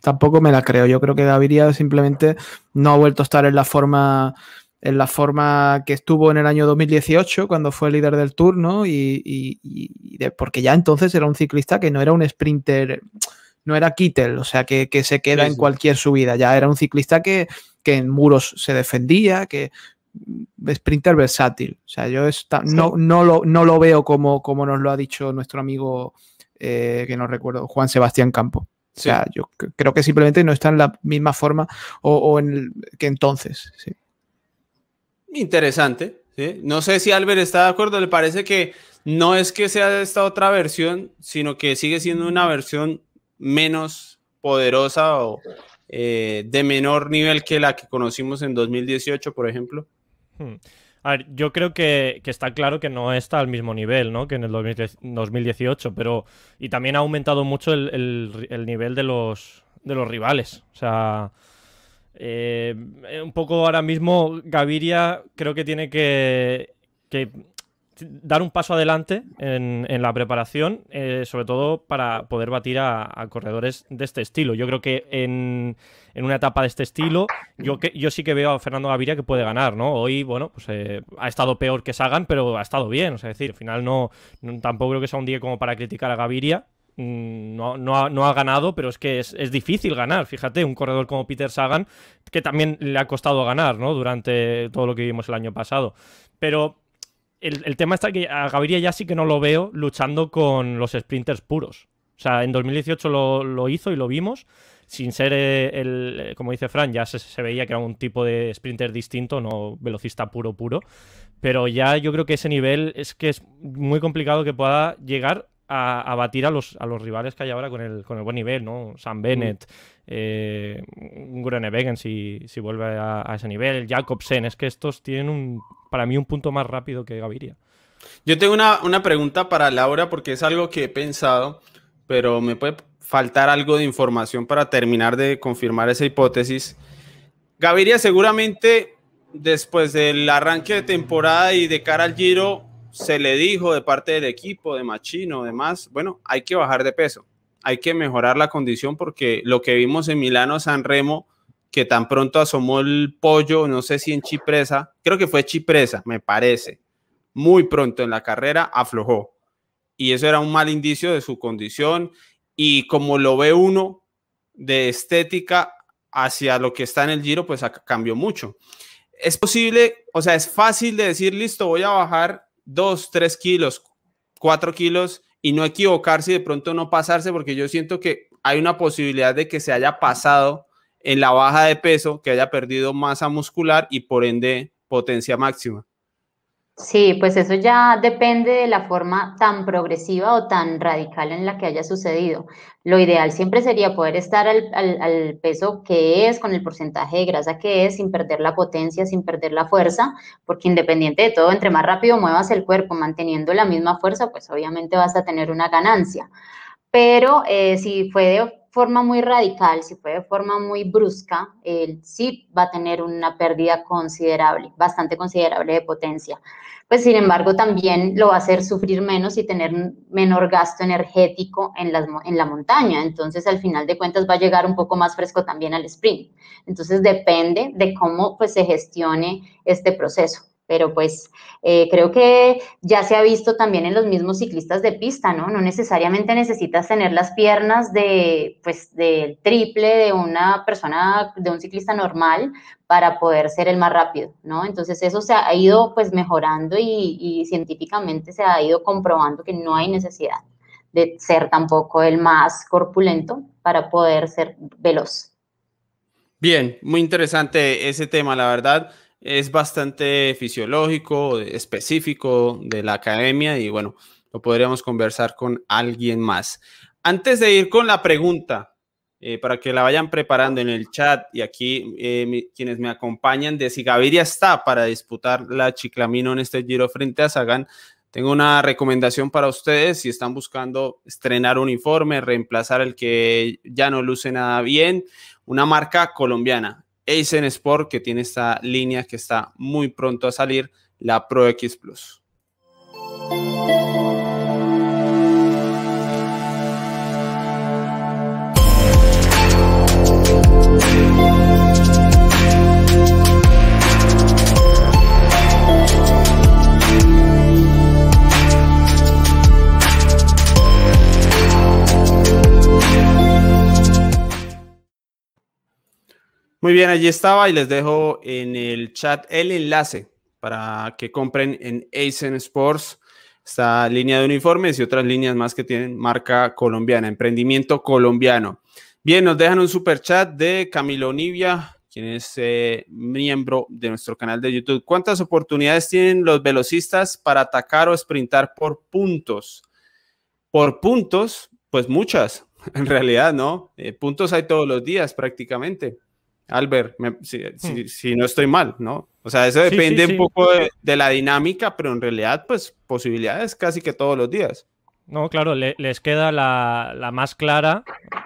tampoco me la creo. Yo creo que Gaviria simplemente no ha vuelto a estar en la forma en la forma que estuvo en el año 2018 cuando fue líder del Tour, ¿no? Y, porque ya entonces era un ciclista que no era un sprinter, no era Kittel, o sea, que, se queda en cualquier subida, ya era un ciclista que, que en muros se defendía, que sprinter versátil. O sea, yo no, no, lo, no lo veo como, como nos lo ha dicho nuestro amigo, eh, que no recuerdo, Juan Sebastián Campo. O sea, yo creo que simplemente no está en la misma forma o, en que entonces. Interesante. No sé si Albert está de acuerdo, le parece que no es que sea esta otra versión, sino que sigue siendo una versión menos poderosa o eh, de menor nivel que la que conocimos en 2018, por ejemplo. Hmm. A ver, yo creo que, está claro que no está al mismo nivel, ¿no? Que en el 2018, pero... Y también ha aumentado mucho el, nivel de los, rivales. O sea... Eh, un poco ahora mismo Gaviria creo que tiene que, dar un paso adelante en, la preparación, eh, sobre todo para poder batir a, corredores de este estilo. Yo creo que en, una etapa de este estilo, yo, sí que veo a Fernando Gaviria que puede ganar, ¿no? Hoy, bueno, pues eh, ha estado peor que Sagan, pero ha estado bien. O sea, es decir, al final no, tampoco creo que sea un día como para criticar a Gaviria. Mm, no, no, ha, ganado, pero es que es, es, difícil ganar. Fíjate, un corredor como Peter Sagan, que también le ha costado ganar, ¿no? Durante todo lo que vimos el año pasado. Pero el, tema está que a Gaviria ya sí que no lo veo luchando con los sprinters puros. O sea, en 2018 lo, hizo y lo vimos. Sin ser eh, el, eh, como dice Fran, ya se, veía que era un tipo de sprinter distinto, no velocista puro, puro. Pero ya yo creo que ese nivel es que es muy complicado que pueda llegar a, batir a los, a los rivales que hay ahora con el, con el buen nivel, ¿no? Sam Bennett, eh, Groenewegen si, si vuelve a, ese nivel, Jacobsen, es que estos tienen un, para mí un punto más rápido que Gaviria. Yo tengo una, una pregunta para Laura porque es algo que he pensado, pero me puede faltar algo de información para terminar de confirmar esa hipótesis. Gaviria seguramente después del arranque de temporada y de cara al Giro se le dijo de parte del equipo, de Machino, demás, bueno, hay que bajar de peso, hay que mejorar la condición porque lo que vimos en Milano San Remo, que tan pronto asomó el pollo, no sé si en Chipresa, creo que fue Chipresa, me parece, muy pronto en la carrera aflojó. Y eso era un mal indicio de su condición y como lo ve uno de estética hacia lo que está en el giro, pues cambió mucho. Es posible, o sea, es fácil de decir, listo, voy a bajar dos, tres kilos, cuatro kilos y no equivocarse y de pronto no pasarse, porque yo siento que hay una posibilidad de que se haya pasado en la baja de peso, que haya perdido masa muscular y por ende potencia máxima. Sí, pues eso ya depende de la forma tan progresiva o tan radical en la que haya sucedido. Lo ideal siempre sería poder estar al, peso que es, con el porcentaje de grasa que es, sin perder la potencia, sin perder la fuerza, porque independiente de todo, entre más rápido muevas el cuerpo manteniendo la misma fuerza, pues obviamente vas a tener una ganancia. Pero eh, si fue de forma muy radical, si fue de forma muy brusca, él sí va a tener una pérdida considerable, bastante considerable de potencia. Pues sin embargo también lo va a hacer sufrir menos y tener menor gasto energético en, las, en la montaña. Entonces al final de cuentas va a llegar un poco más fresco también al sprint. Entonces depende de cómo pues se gestione este proceso pero pues eh, creo que ya se ha visto también en los mismos ciclistas de pista, ¿no? No necesariamente necesitas tener las piernas de, pues, del triple de una persona, de un ciclista normal para poder ser el más rápido, ¿no? Entonces eso se ha ido pues mejorando y, y científicamente se ha ido comprobando que no hay necesidad de ser tampoco el más corpulento para poder ser veloz. Bien, muy interesante ese tema, la verdad es bastante fisiológico, específico de la academia y bueno, lo podríamos conversar con alguien más. Antes de ir con la pregunta, eh, para que la vayan preparando en el chat y aquí eh, quienes me acompañan de si Gaviria está para disputar la Chiclamino en este giro frente a Sagan, tengo una recomendación para ustedes si están buscando estrenar uniforme, reemplazar el que ya no luce nada bien, una marca colombiana. Aizen Sport, que tiene esta línea que está muy pronto a salir, la Pro X Plus. Muy bien, allí estaba y les dejo en el chat el enlace para que compren en Aizen Sports esta línea de uniformes y otras líneas más que tienen marca colombiana, emprendimiento colombiano. Bien, nos dejan un super chat de Camilo Nivia quien es eh, miembro de nuestro canal de YouTube. ¿Cuántas oportunidades tienen los velocistas para atacar o sprintar por puntos? Por puntos, pues muchas, *laughs* en realidad, ¿no? Eh, puntos hay todos los días prácticamente. Albert, hmm. si, no estoy mal, ¿no? O sea, eso depende un poco de, la dinámica, pero en realidad, pues posibilidades casi que todos los días. No, claro, les queda la, más clara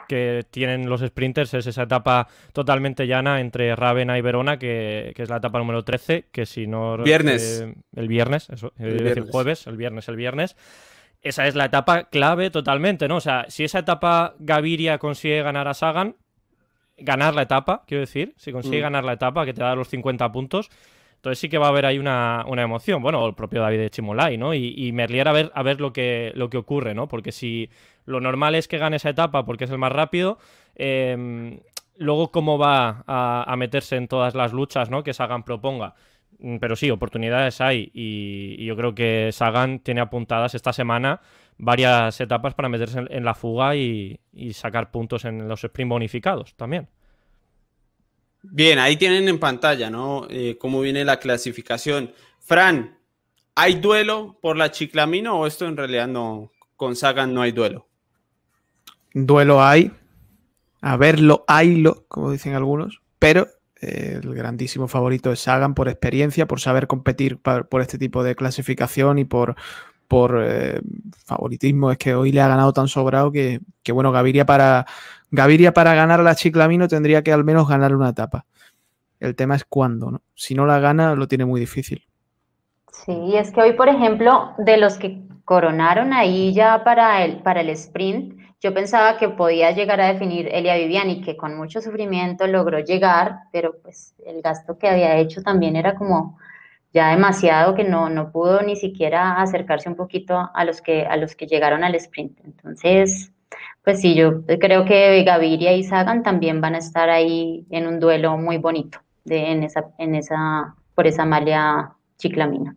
que tienen los sprinters, es esa etapa totalmente llana entre Ravenna y Verona, que, es la etapa número 13, que si no... Viernes. Eh, el viernes, eso, el, jueves, el viernes, el viernes. Esa es la etapa clave totalmente, ¿no? O sea, si esa etapa Gaviria consigue ganar a Sagan, ganar la etapa, quiero decir, si consigue mm. ganar la etapa, que te da los 50 puntos, entonces sí que va a haber ahí una, emoción. Bueno, el propio David de Chimolai, ¿no? Y, Merlier a ver, a ver lo, que, lo que ocurre, ¿no? Porque si lo normal es que gane esa etapa porque es el más rápido, em, luego cómo va a, meterse en todas las luchas, ¿no? Que Sagan proponga. Mm, pero sí, oportunidades hay y, yo creo que Sagan tiene apuntadas esta semana varias etapas para meterse en, la fuga y, y sacar puntos en los sprint bonificados también. Bien, ahí tienen en pantalla, ¿no? Eh, cómo viene la clasificación. Fran, ¿hay duelo por la Chiclamino o esto en realidad no, con Sagan no hay duelo? Duelo hay, a verlo, haylo, como dicen algunos, pero eh, el grandísimo favorito es Sagan por experiencia, por saber competir por este tipo de clasificación y por, por eh, favoritismo. Es que hoy le ha ganado tan sobrado que, que bueno, Gaviria para Gaviria para ganar la Chiclamino tendría que al menos ganar una etapa. El tema es cuándo. Si no la gana, lo tiene muy difícil. Sí, es que hoy, por ejemplo, de los que coronaron ahí ya para el, para el sprint, yo pensaba que podía llegar a definir Elia Viviani, que con mucho sufrimiento logró llegar, pero pues el gasto que había hecho también era como ya demasiado que no, no pudo ni siquiera acercarse un poquito a los que, a los que llegaron al sprint. Entonces, pues sí, yo creo que Gaviria y Sagan también van a estar ahí en un duelo muy bonito de, en esa, en esa, por esa malla chiclamina.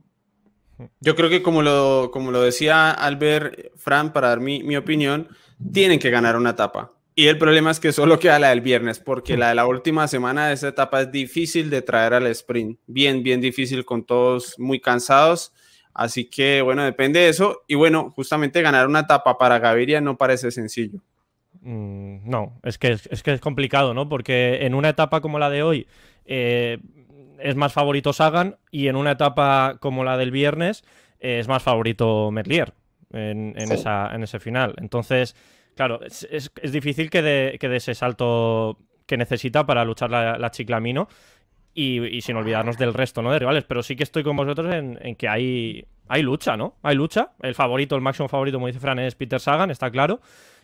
Yo creo que como lo, como lo decía Albert, Fran, para dar mi, mi opinión, tienen que ganar una etapa. Y el problema es que solo queda la del viernes, porque la de la última semana de esa etapa es difícil de traer al sprint. Bien, bien difícil con todos muy cansados. Así que, bueno, depende de eso. Y bueno, justamente ganar una etapa para Gaviria no parece sencillo. Mm, no, es que es, que es complicado, ¿no? Porque en una etapa como la de hoy eh, es más favorito Sagan y en una etapa como la del viernes eh, es más favorito Merlier en, esa, en ese final. Entonces, claro, es, difícil que dé que de ese salto que necesita para luchar la, la Chiclamino y, sin olvidarnos del resto, ¿no? De rivales. Pero sí que estoy con vosotros en, que hay, hay lucha, ¿no? Hay lucha. El favorito, el máximo favorito, como dice Fran, es Peter Sagan, está claro.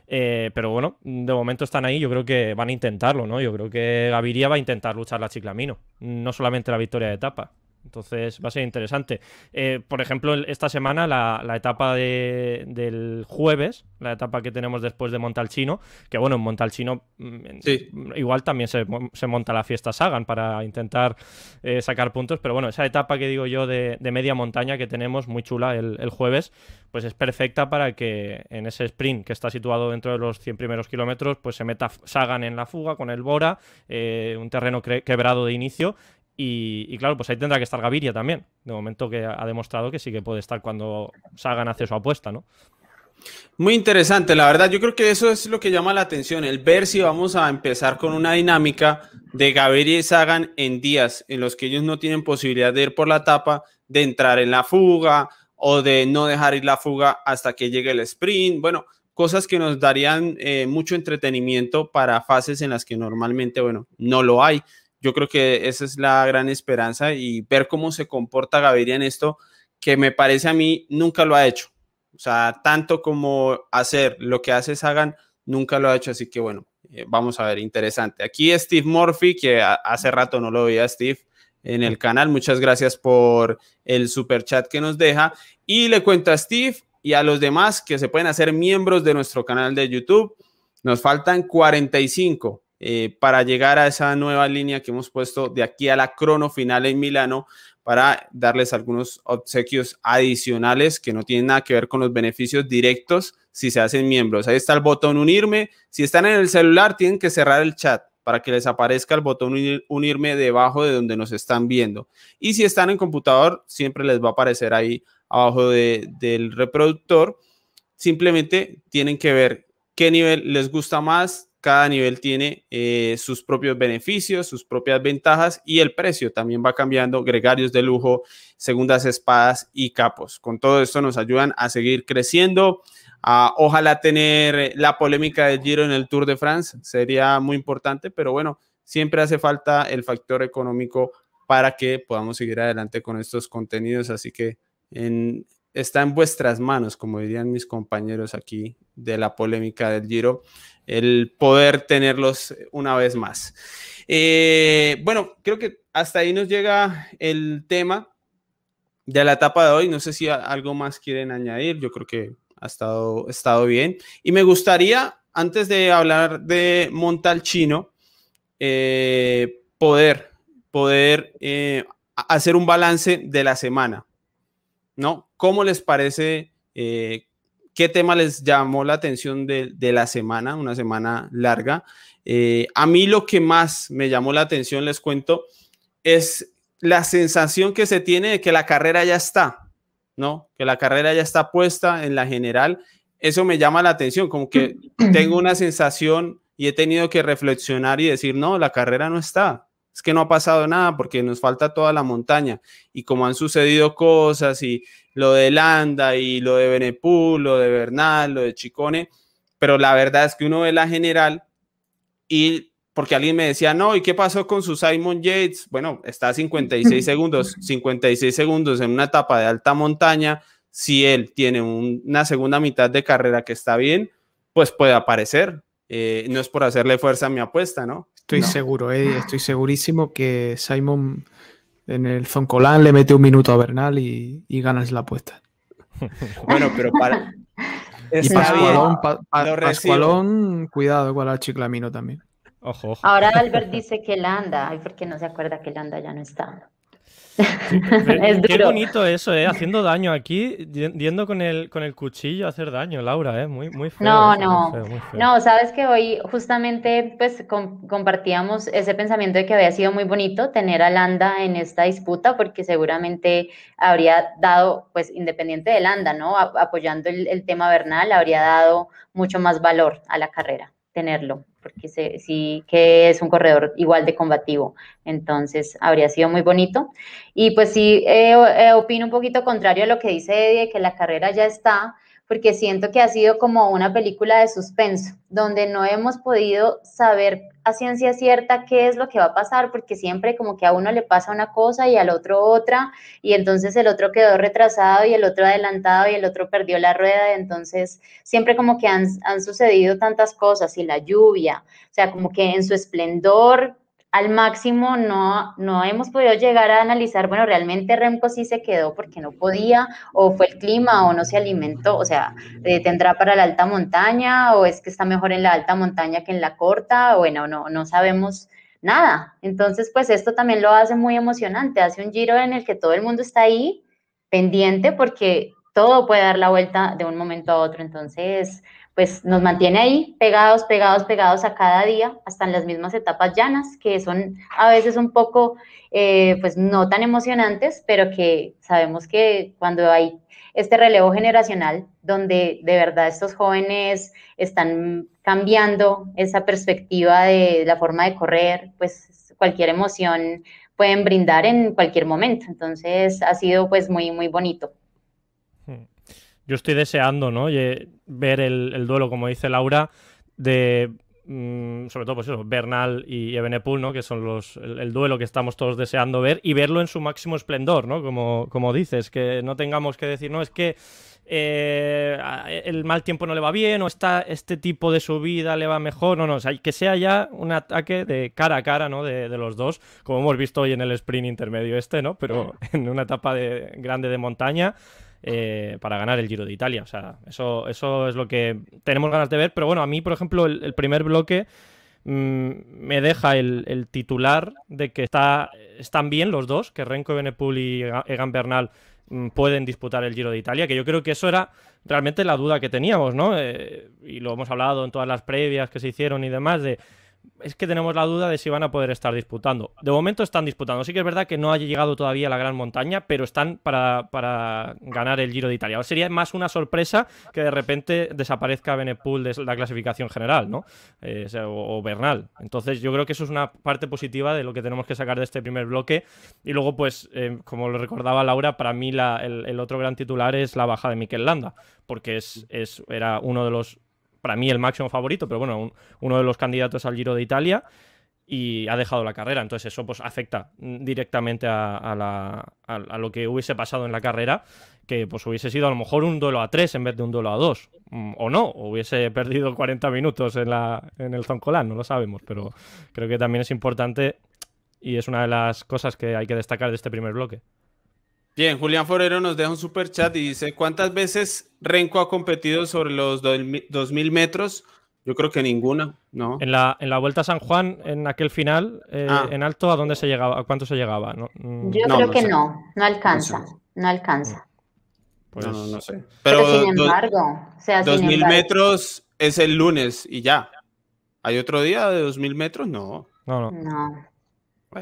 Eh, pero bueno, de momento están ahí, yo creo que van a intentarlo, ¿no? Yo creo que Gaviria va a intentar luchar la Chiclamino, no solamente la victoria de etapa. Entonces va a ser interesante. Eh, por ejemplo, esta semana, la, etapa del jueves, la etapa que tenemos después de Montalchino, que bueno, en Montalchino mm, igual también se, monta la fiesta Sagan para intentar eh, sacar puntos, pero bueno, esa etapa que digo yo de, media montaña que tenemos, muy chula el, jueves, pues es perfecta para que en ese sprint que está situado dentro de los 100 primeros kilómetros, pues se meta Sagan en la fuga con el Bora, eh, un terreno quebrado de inicio y, claro, pues ahí tendrá que estar Gaviria también. De momento que ha demostrado que sí que puede estar cuando Sagan hace su apuesta, ¿no? Muy interesante, la verdad. Yo creo que eso es lo que llama la atención, el ver si vamos a empezar con una dinámica de Gaviria y Sagan en días en los que ellos no tienen posibilidad de ir por la etapa, de entrar en la fuga o de no dejar ir la fuga hasta que llegue el sprint. Bueno, cosas que nos darían eh, mucho entretenimiento para fases en las que normalmente, bueno, no lo hay. Yo creo que esa es la gran esperanza y ver cómo se comporta Gaviria en esto, que me parece a mí nunca lo ha hecho. O sea, tanto como hacer lo que hace Sagan, nunca lo ha hecho. Así que bueno, eh, vamos a ver, interesante. Aquí Steve Murphy, que hace rato no lo veía Steve en el canal. Muchas gracias por el super chat que nos deja. Y le cuento a Steve y a los demás que se pueden hacer miembros de nuestro canal de YouTube. Nos faltan 45. Eh, para llegar a esa nueva línea que hemos puesto de aquí a la crono final en Milano para darles algunos obsequios adicionales que no tienen nada que ver con los beneficios directos si se hacen miembros. Ahí está el botón unirme. Si están en el celular, tienen que cerrar el chat para que les aparezca el botón unirme debajo de donde nos están viendo. Y si están en computador, siempre les va a aparecer ahí abajo del reproductor. Simplemente tienen que ver qué nivel les gusta más. Cada nivel tiene eh, sus propios beneficios, sus propias ventajas y el precio también va cambiando. Gregarios de lujo, segundas espadas y capos. Con todo esto nos ayudan a seguir creciendo. ojalá tener la polémica del Giro en el Tour de France sería muy importante, pero bueno, siempre hace falta el factor económico para que podamos seguir adelante con estos contenidos. Así que en, está en vuestras manos, como dirían mis compañeros aquí de la polémica del Giro, el poder tenerlos una vez más. Eh, bueno, creo que hasta ahí nos llega el tema de la etapa de hoy. No sé si algo más quieren añadir. Yo creo que ha estado, estado bien. Y me gustaría, antes de hablar de Montalcino, eh, poder, poder eh, hacer un balance de la semana. ¿no? ¿Cómo les parece? Eh, ¿Qué tema les llamó la atención de, la semana? Una semana larga. Eh, a mí lo que más me llamó la atención, les cuento, es la sensación que se tiene de que la carrera ya está, ¿no? Que la carrera ya está puesta en la general. Eso me llama la atención, como que *clears throat* tengo una sensación y he tenido que reflexionar y decir, no, la carrera no está es que no ha pasado nada porque nos falta toda la montaña. Y como han sucedido cosas y lo de Landa y lo de Benepul, lo de Bernal, lo de Chicone, pero la verdad es que uno ve la general y porque alguien me decía, no, ¿y qué pasó con su Simon Yates? Bueno, está a 56 *laughs* segundos, 56 segundos en una etapa de alta montaña. Si él tiene una segunda mitad de carrera que está bien, pues puede aparecer. Eh, no es por hacerle fuerza a mi apuesta, ¿no? Estoy seguro, eh, estoy segurísimo que Simon en el Zoncolán le mete un minuto a Bernal y, ganas la apuesta. *laughs* bueno, pero para. y Pascualón, Pascualón, cuidado con el chiclamino también. Ojo, ojo. Ahora *laughs* Albert dice que Landa, ay, porque no se acuerda que Landa ya no está. *laughs* Qué bonito eso, ¿eh? Haciendo daño aquí, yendo con el, con el cuchillo a hacer daño, Laura, ¿eh? Muy, muy feo. No, no. No, sabes que hoy justamente pues compartíamos ese pensamiento de que había sido muy bonito tener a Landa en esta disputa porque seguramente habría dado, pues independiente de Landa, ¿no? apoyando el, el tema Bernal, habría dado mucho más valor a la carrera tenerlo porque sí que es un corredor igual de combativo, entonces habría sido muy bonito. Y pues sí, eh, eh, opino un poquito contrario a lo que dice Eddie, que la carrera ya está, porque siento que ha sido como una película de suspenso, donde no hemos podido saber a ciencia cierta qué es lo que va a pasar, porque siempre como que a uno le pasa una cosa y al otro otra, y entonces el otro quedó retrasado y el otro adelantado y el otro perdió la rueda, entonces siempre como que han, han sucedido tantas cosas y la lluvia, o sea, como que en su esplendor al máximo no, no hemos podido llegar a analizar, bueno, realmente Remco sí se quedó porque no podía, o fue el clima, o no se alimentó, o sea, eh, tendrá para la alta montaña, o es que está mejor en la alta montaña que en la corta, bueno, no, no sabemos nada. Entonces, pues esto también lo hace muy emocionante, hace un giro en el que todo el mundo está ahí pendiente porque todo puede dar la vuelta de un momento a otro. Entonces, pues nos mantiene ahí pegados, pegados, pegados a cada día, hasta en las mismas etapas llanas, que son a veces un poco, eh, pues no tan emocionantes, pero que sabemos que cuando hay este relevo generacional, donde de verdad estos jóvenes están cambiando esa perspectiva de la forma de correr, pues cualquier emoción pueden brindar en cualquier momento. Entonces ha sido pues muy, muy bonito. Yo estoy deseando, ¿no? Ver el, duelo, como dice Laura, de mm, sobre todo pues eso, Bernal y Ebenepul, ¿no? Que son los el, duelo que estamos todos deseando ver y verlo en su máximo esplendor, ¿no? Como, como dices, que no tengamos que decir, no, es que eh, el mal tiempo no le va bien o está, este tipo de subida le va mejor, no, no, o sea, que sea ya un ataque de cara a cara, ¿no? De, de, los dos, como hemos visto hoy en el sprint intermedio este, ¿no? Pero *laughs* en una etapa de, grande de montaña. Eh, para ganar el Giro de Italia. O sea, eso, eso es lo que tenemos ganas de ver. Pero bueno, a mí, por ejemplo, el, primer bloque mm, me deja el, titular de que está, están bien los dos, que Renko Benepul y Egan Bernal mm, pueden disputar el Giro de Italia, que yo creo que eso era realmente la duda que teníamos, ¿no? Eh, y lo hemos hablado en todas las previas que se hicieron y demás, de es que tenemos la duda de si van a poder estar disputando. De momento están disputando. Sí que es verdad que no ha llegado todavía a la gran montaña, pero están para, para ganar el Giro de Italia. sería más una sorpresa que de repente desaparezca Benepool de la clasificación general, ¿no? Eh, o, Bernal. Entonces yo creo que eso es una parte positiva de lo que tenemos que sacar de este primer bloque. Y luego, pues, eh, como lo recordaba Laura, para mí el, otro gran titular es la baja de Mikel Landa, porque es, es, era uno de los para mí el máximo favorito, pero bueno, uno de los candidatos al Giro de Italia y ha dejado la carrera. Entonces eso pues afecta directamente a, lo que hubiese pasado en la carrera, que pues hubiese sido a lo mejor un duelo a tres en vez de un duelo a dos. Mm, o no, o hubiese perdido *laughs* 40 minutos en, la, en el Zoncolán, no lo sabemos, pero creo que también es importante y es una de las cosas que hay que destacar de este primer bloque. Bien, Julián Forero nos deja un super chat y dice, ¿cuántas veces Renko ha competido sobre los 2000 metros? Yo creo que ninguna, ¿no? En la, en la Vuelta a San Juan, en aquel final, eh, ah. en alto, ¿a dónde se llegaba? ¿A cuánto se llegaba? Mm. Yo creo que no, no alcanza, no, alcanza. Pues, no, no, sé. Pero, sin embargo, o sea, 2000 metros es el lunes y ya. ¿Hay otro día de 2000 metros? No. No, no. no.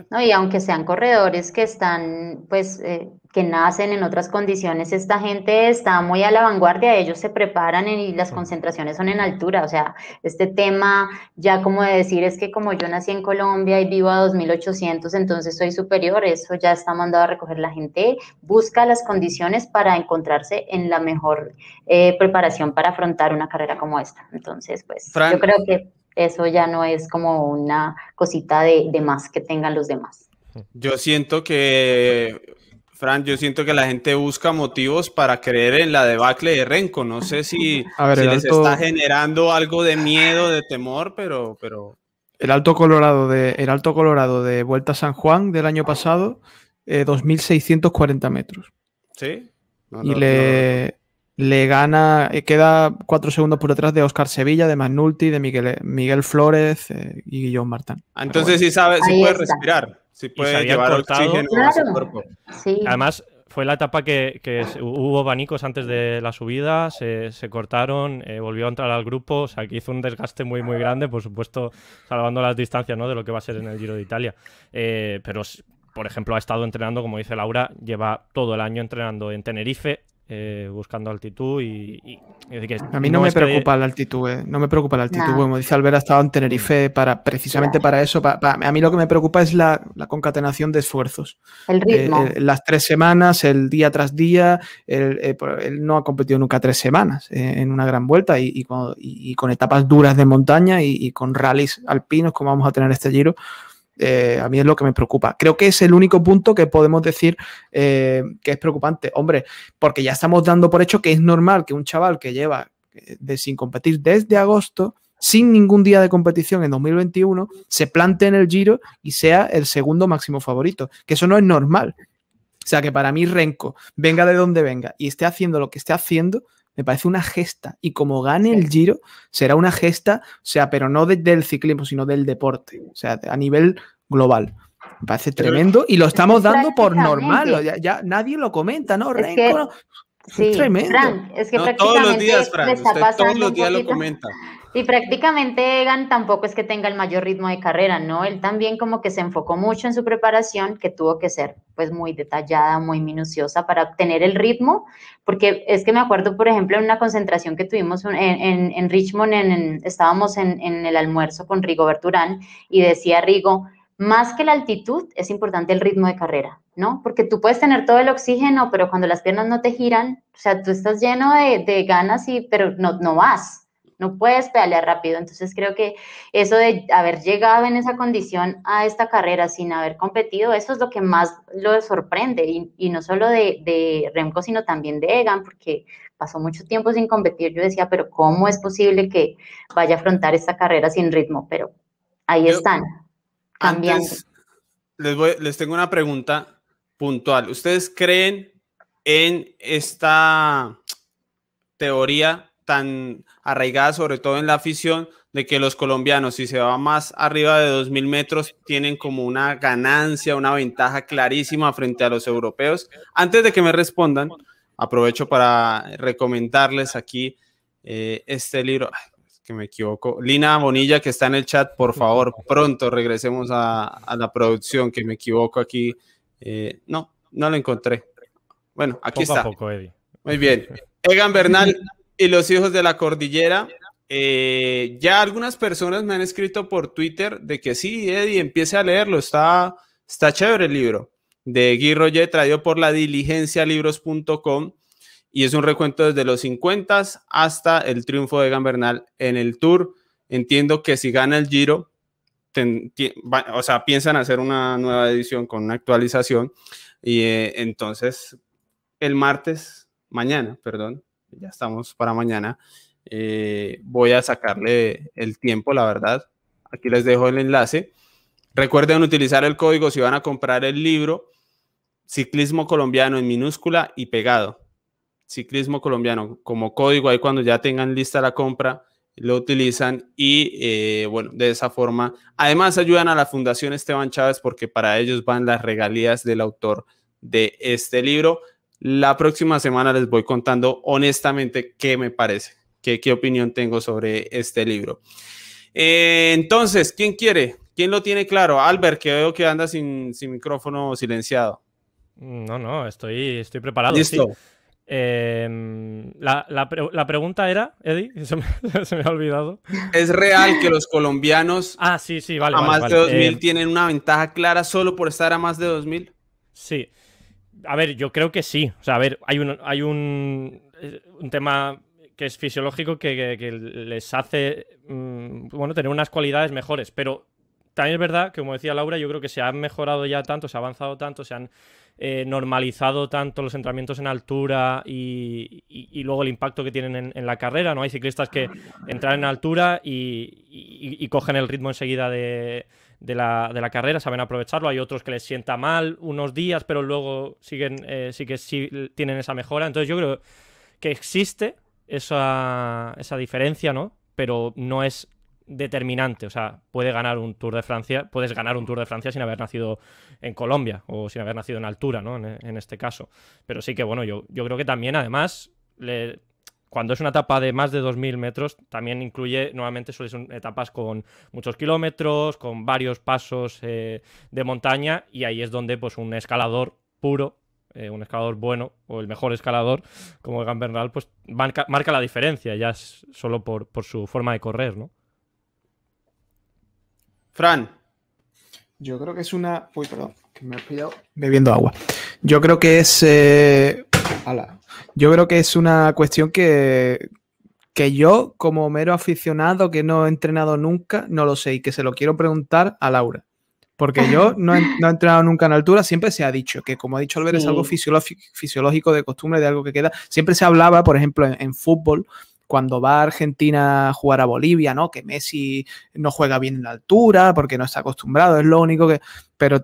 No, y aunque sean corredores que están, pues, eh, que nacen en otras condiciones, esta gente está muy a la vanguardia, ellos se preparan y las concentraciones son en altura, o sea, este tema ya como de decir es que como yo nací en Colombia y vivo a 2800, entonces soy superior, eso ya está mandado a recoger la gente, busca las condiciones para encontrarse en la mejor eh, preparación para afrontar una carrera como esta. Entonces, pues, yo creo que eso ya no es como una cosita de, más que tengan los demás. Yo siento que, Fran, yo siento que la gente busca motivos para creer en la debacle de Renko. No sé si, les está generando algo de miedo, de temor, pero, pero... El Alto Colorado de, el Alto Colorado de Vuelta a San Juan del año pasado, 2.640 eh, metros. Sí. y le, le gana, eh, queda cuatro segundos por detrás de Oscar Sevilla, de Magnulti, de Miguel, Miguel Flores eh, y Guillón Martán. Entonces sí sabe, sí puede respirar, sí puede llevar oxígeno a su cuerpo. Además, fue la etapa que, hubo abanicos antes de la subida, se, cortaron, eh, volvió a entrar al grupo, o sea, que hizo un desgaste muy, muy grande, por supuesto, salvando las distancias ¿no? de lo que va a ser en el Giro de Italia. pero, por ejemplo, ha estado entrenando, como dice Laura, lleva todo el año entrenando en Tenerife, eh, buscando altitud y, a mí no, me preocupa la altitud, eh. no me preocupa la altitud, como dice Albert, ha estado en Tenerife para precisamente para eso. a mí lo que me preocupa es la, concatenación de esfuerzos. El ritmo. Eh, las tres semanas, el día tras día, él, no ha competido nunca tres semanas en una gran vuelta y, con, etapas duras de montaña y, con rallies alpinos como vamos a tener este giro. Eh, a mí es lo que me preocupa. Creo que es el único punto que podemos decir eh, que es preocupante. Hombre, porque ya estamos dando por hecho que es normal que un chaval que lleva eh, de, sin competir desde agosto, sin ningún día de competición en 2021, se plante en el giro y sea el segundo máximo favorito. Que eso no es normal. O sea que para mí Renko, venga de donde venga y esté haciendo lo que esté haciendo, me parece una gesta. Y como gane el Giro, será una gesta, o sea, pero no del ciclismo, sino del deporte, o sea, a nivel global. Me parece tremendo y lo estamos dando por normal, ya, nadie lo comenta, ¿no? sí, tremendo. es que prácticamente todos los días, Frank, todos los días lo comenta. Y prácticamente Egan tampoco es que tenga el mayor ritmo de carrera, ¿no? Él también como que se enfocó mucho en su preparación, que tuvo que ser pues muy detallada, muy minuciosa para obtener el ritmo, porque es que me acuerdo, por ejemplo, en una concentración que tuvimos en, Richmond, en, estábamos en, el almuerzo con Rigo Berturán y decía Rigo, más que la altitud, es importante el ritmo de carrera, ¿no? Porque tú puedes tener todo el oxígeno, pero cuando las piernas no te giran, o sea, tú estás lleno de, de ganas, y, pero no, no vas, no puedes pedalear rápido. Entonces creo que eso de haber llegado en esa condición a esta carrera sin haber competido, eso es lo que más lo sorprende. Y, no solo de, Remco, sino también de Egan, porque pasó mucho tiempo sin competir. Yo decía, pero ¿cómo es posible que vaya a afrontar esta carrera sin ritmo? Pero ahí están, cambiando. les, les tengo una pregunta puntual. ¿Ustedes creen en esta teoría tan arraigada sobre todo en la afición de que los colombianos si se va más arriba de 2.000 metros tienen como una ganancia, una ventaja clarísima frente a los europeos. Antes de que me respondan, aprovecho para recomendarles aquí eh, este libro. que me equivoco. Lina Bonilla, que está en el chat, por favor, pronto regresemos a, la producción, que me equivoco aquí. Eh, no, no lo encontré. Bueno, aquí está. Muy bien. Egan Bernal *laughs* y los hijos de la cordillera. Eh, ya algunas personas me han escrito por Twitter de que sí, Eddie, empiece a leerlo. Está, está chévere el libro de Guy Roger, traído por la diligencialibros.com y es un recuento desde los 50 hasta el triunfo de Gambernal en el Tour. Entiendo que si gana el Giro, o sea, piensan hacer una nueva edición con una actualización y eh, entonces el martes, mañana, perdón, ya estamos para mañana, eh, voy a sacarle el tiempo, la verdad. Aquí les dejo el enlace. Recuerden utilizar el código si van a comprar el libro Ciclismo Colombiano en minúscula y pegado. Ciclismo Colombiano como código ahí cuando ya tengan lista la compra lo utilizan y eh, bueno, de esa forma además ayudan a la Fundación Esteban Chávez porque para ellos van las regalías del autor de este libro. La próxima semana les voy contando honestamente qué me parece, qué, qué opinión tengo sobre este libro. Eh, entonces, ¿quién quiere? ¿Quién lo tiene claro? Albert, que veo que anda sin, sin micrófono silenciado. No, no, estoy, estoy preparado. Listo. Em, la, la, pregunta era, Eddie, *laughs* se me, ha olvidado. ¿Es real que los colombianos ah, sí, sí, vale, a más de 2000 em, tienen una ventaja clara solo por estar a más de 2000? Sí. A ver, yo creo que sí. O sea, a ver, hay un, un tema que es fisiológico que, les hace mm, bueno, tener unas cualidades mejores, pero también es verdad que, como decía Laura, yo creo que se han mejorado ya tanto, se ha avanzado tanto, se han eh, normalizado tanto los entrenamientos en altura y, luego el impacto que tienen en, la carrera. ¿no? Hay ciclistas que entran en altura y, cogen el ritmo enseguida de, la, carrera, saben aprovecharlo. Hay otros que les sienta mal unos días, pero luego siguen, eh, sí que sí tienen esa mejora. Entonces yo creo que existe esa, esa diferencia, ¿no? Pero no es determinante. O sea, puede ganar un Tour de Francia, puedes ganar un Tour de Francia sin haber nacido en Colombia o sin haber nacido en altura, ¿no? En, este caso. Pero sí que, bueno, yo, yo creo que también, además, cuando es una etapa de más de 2.000 metros, también incluye, nuevamente, son etapas con muchos kilómetros, con varios pasos eh, de montaña, y ahí es donde, pues, un escalador puro eh, un escalador bueno o el mejor escalador como Egan Bernal, pues marca, marca, la diferencia ya es solo por, por, su forma de correr, ¿no? Fran. Yo creo que es una. Uy, perdón, que me he pillado bebiendo agua. Yo creo que es. Eh, yo creo que es una cuestión que, que yo, como mero aficionado que no he entrenado nunca, no lo sé y que se lo quiero preguntar a Laura. Porque yo *laughs* no he, entrenado nunca en altura, siempre se ha dicho que, como ha dicho Albert, es algo fisiológico de costumbre, de algo que queda. Siempre se hablaba, por ejemplo, en fútbol, cuando va a Argentina a jugar a Bolivia, ¿no? Que Messi no juega bien en la altura porque no está acostumbrado, es lo único que... Pero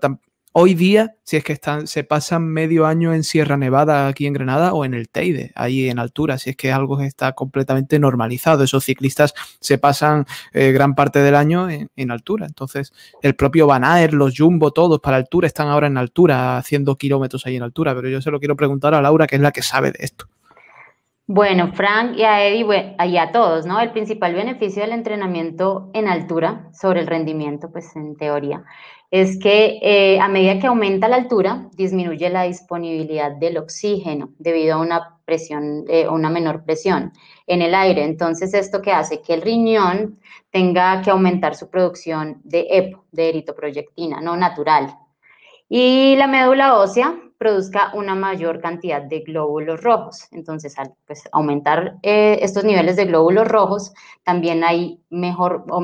hoy día, si es que están, se pasan medio año en Sierra Nevada aquí en Granada o en el Teide, ahí en altura, si es que algo está completamente normalizado. Esos ciclistas se pasan eh, gran parte del año en, altura. Entonces, el propio Van los Jumbo, todos para altura, están ahora en altura, haciendo kilómetros ahí en altura. Pero yo se lo quiero preguntar a Laura, que es la que sabe de esto. Bueno, Frank y a Eddie y a todos, ¿no? El principal beneficio del entrenamiento en altura sobre el rendimiento, pues en teoría, es que eh, a medida que aumenta la altura, disminuye la disponibilidad del oxígeno debido a una presión, eh, una menor presión en el aire. Entonces, esto que hace que el riñón tenga que aumentar su producción de EPO, de eritoproyectina, no natural. Y la médula ósea produzca una mayor cantidad de glóbulos rojos. Entonces, al pues, aumentar eh, estos niveles de glóbulos rojos, también hay mejor, o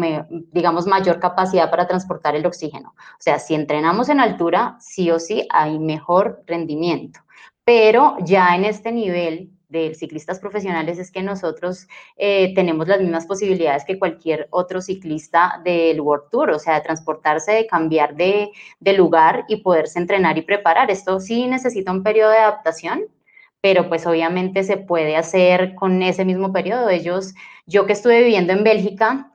digamos, mayor capacidad para transportar el oxígeno. O sea, si entrenamos en altura, sí o sí hay mejor rendimiento. Pero ya en este nivel de ciclistas profesionales es que nosotros eh, tenemos las mismas posibilidades que cualquier otro ciclista del World Tour, o sea, de transportarse, de cambiar de, lugar y poderse entrenar y preparar. Esto sí necesita un periodo de adaptación, pero pues obviamente se puede hacer con ese mismo periodo. Ellos, yo que estuve viviendo en Bélgica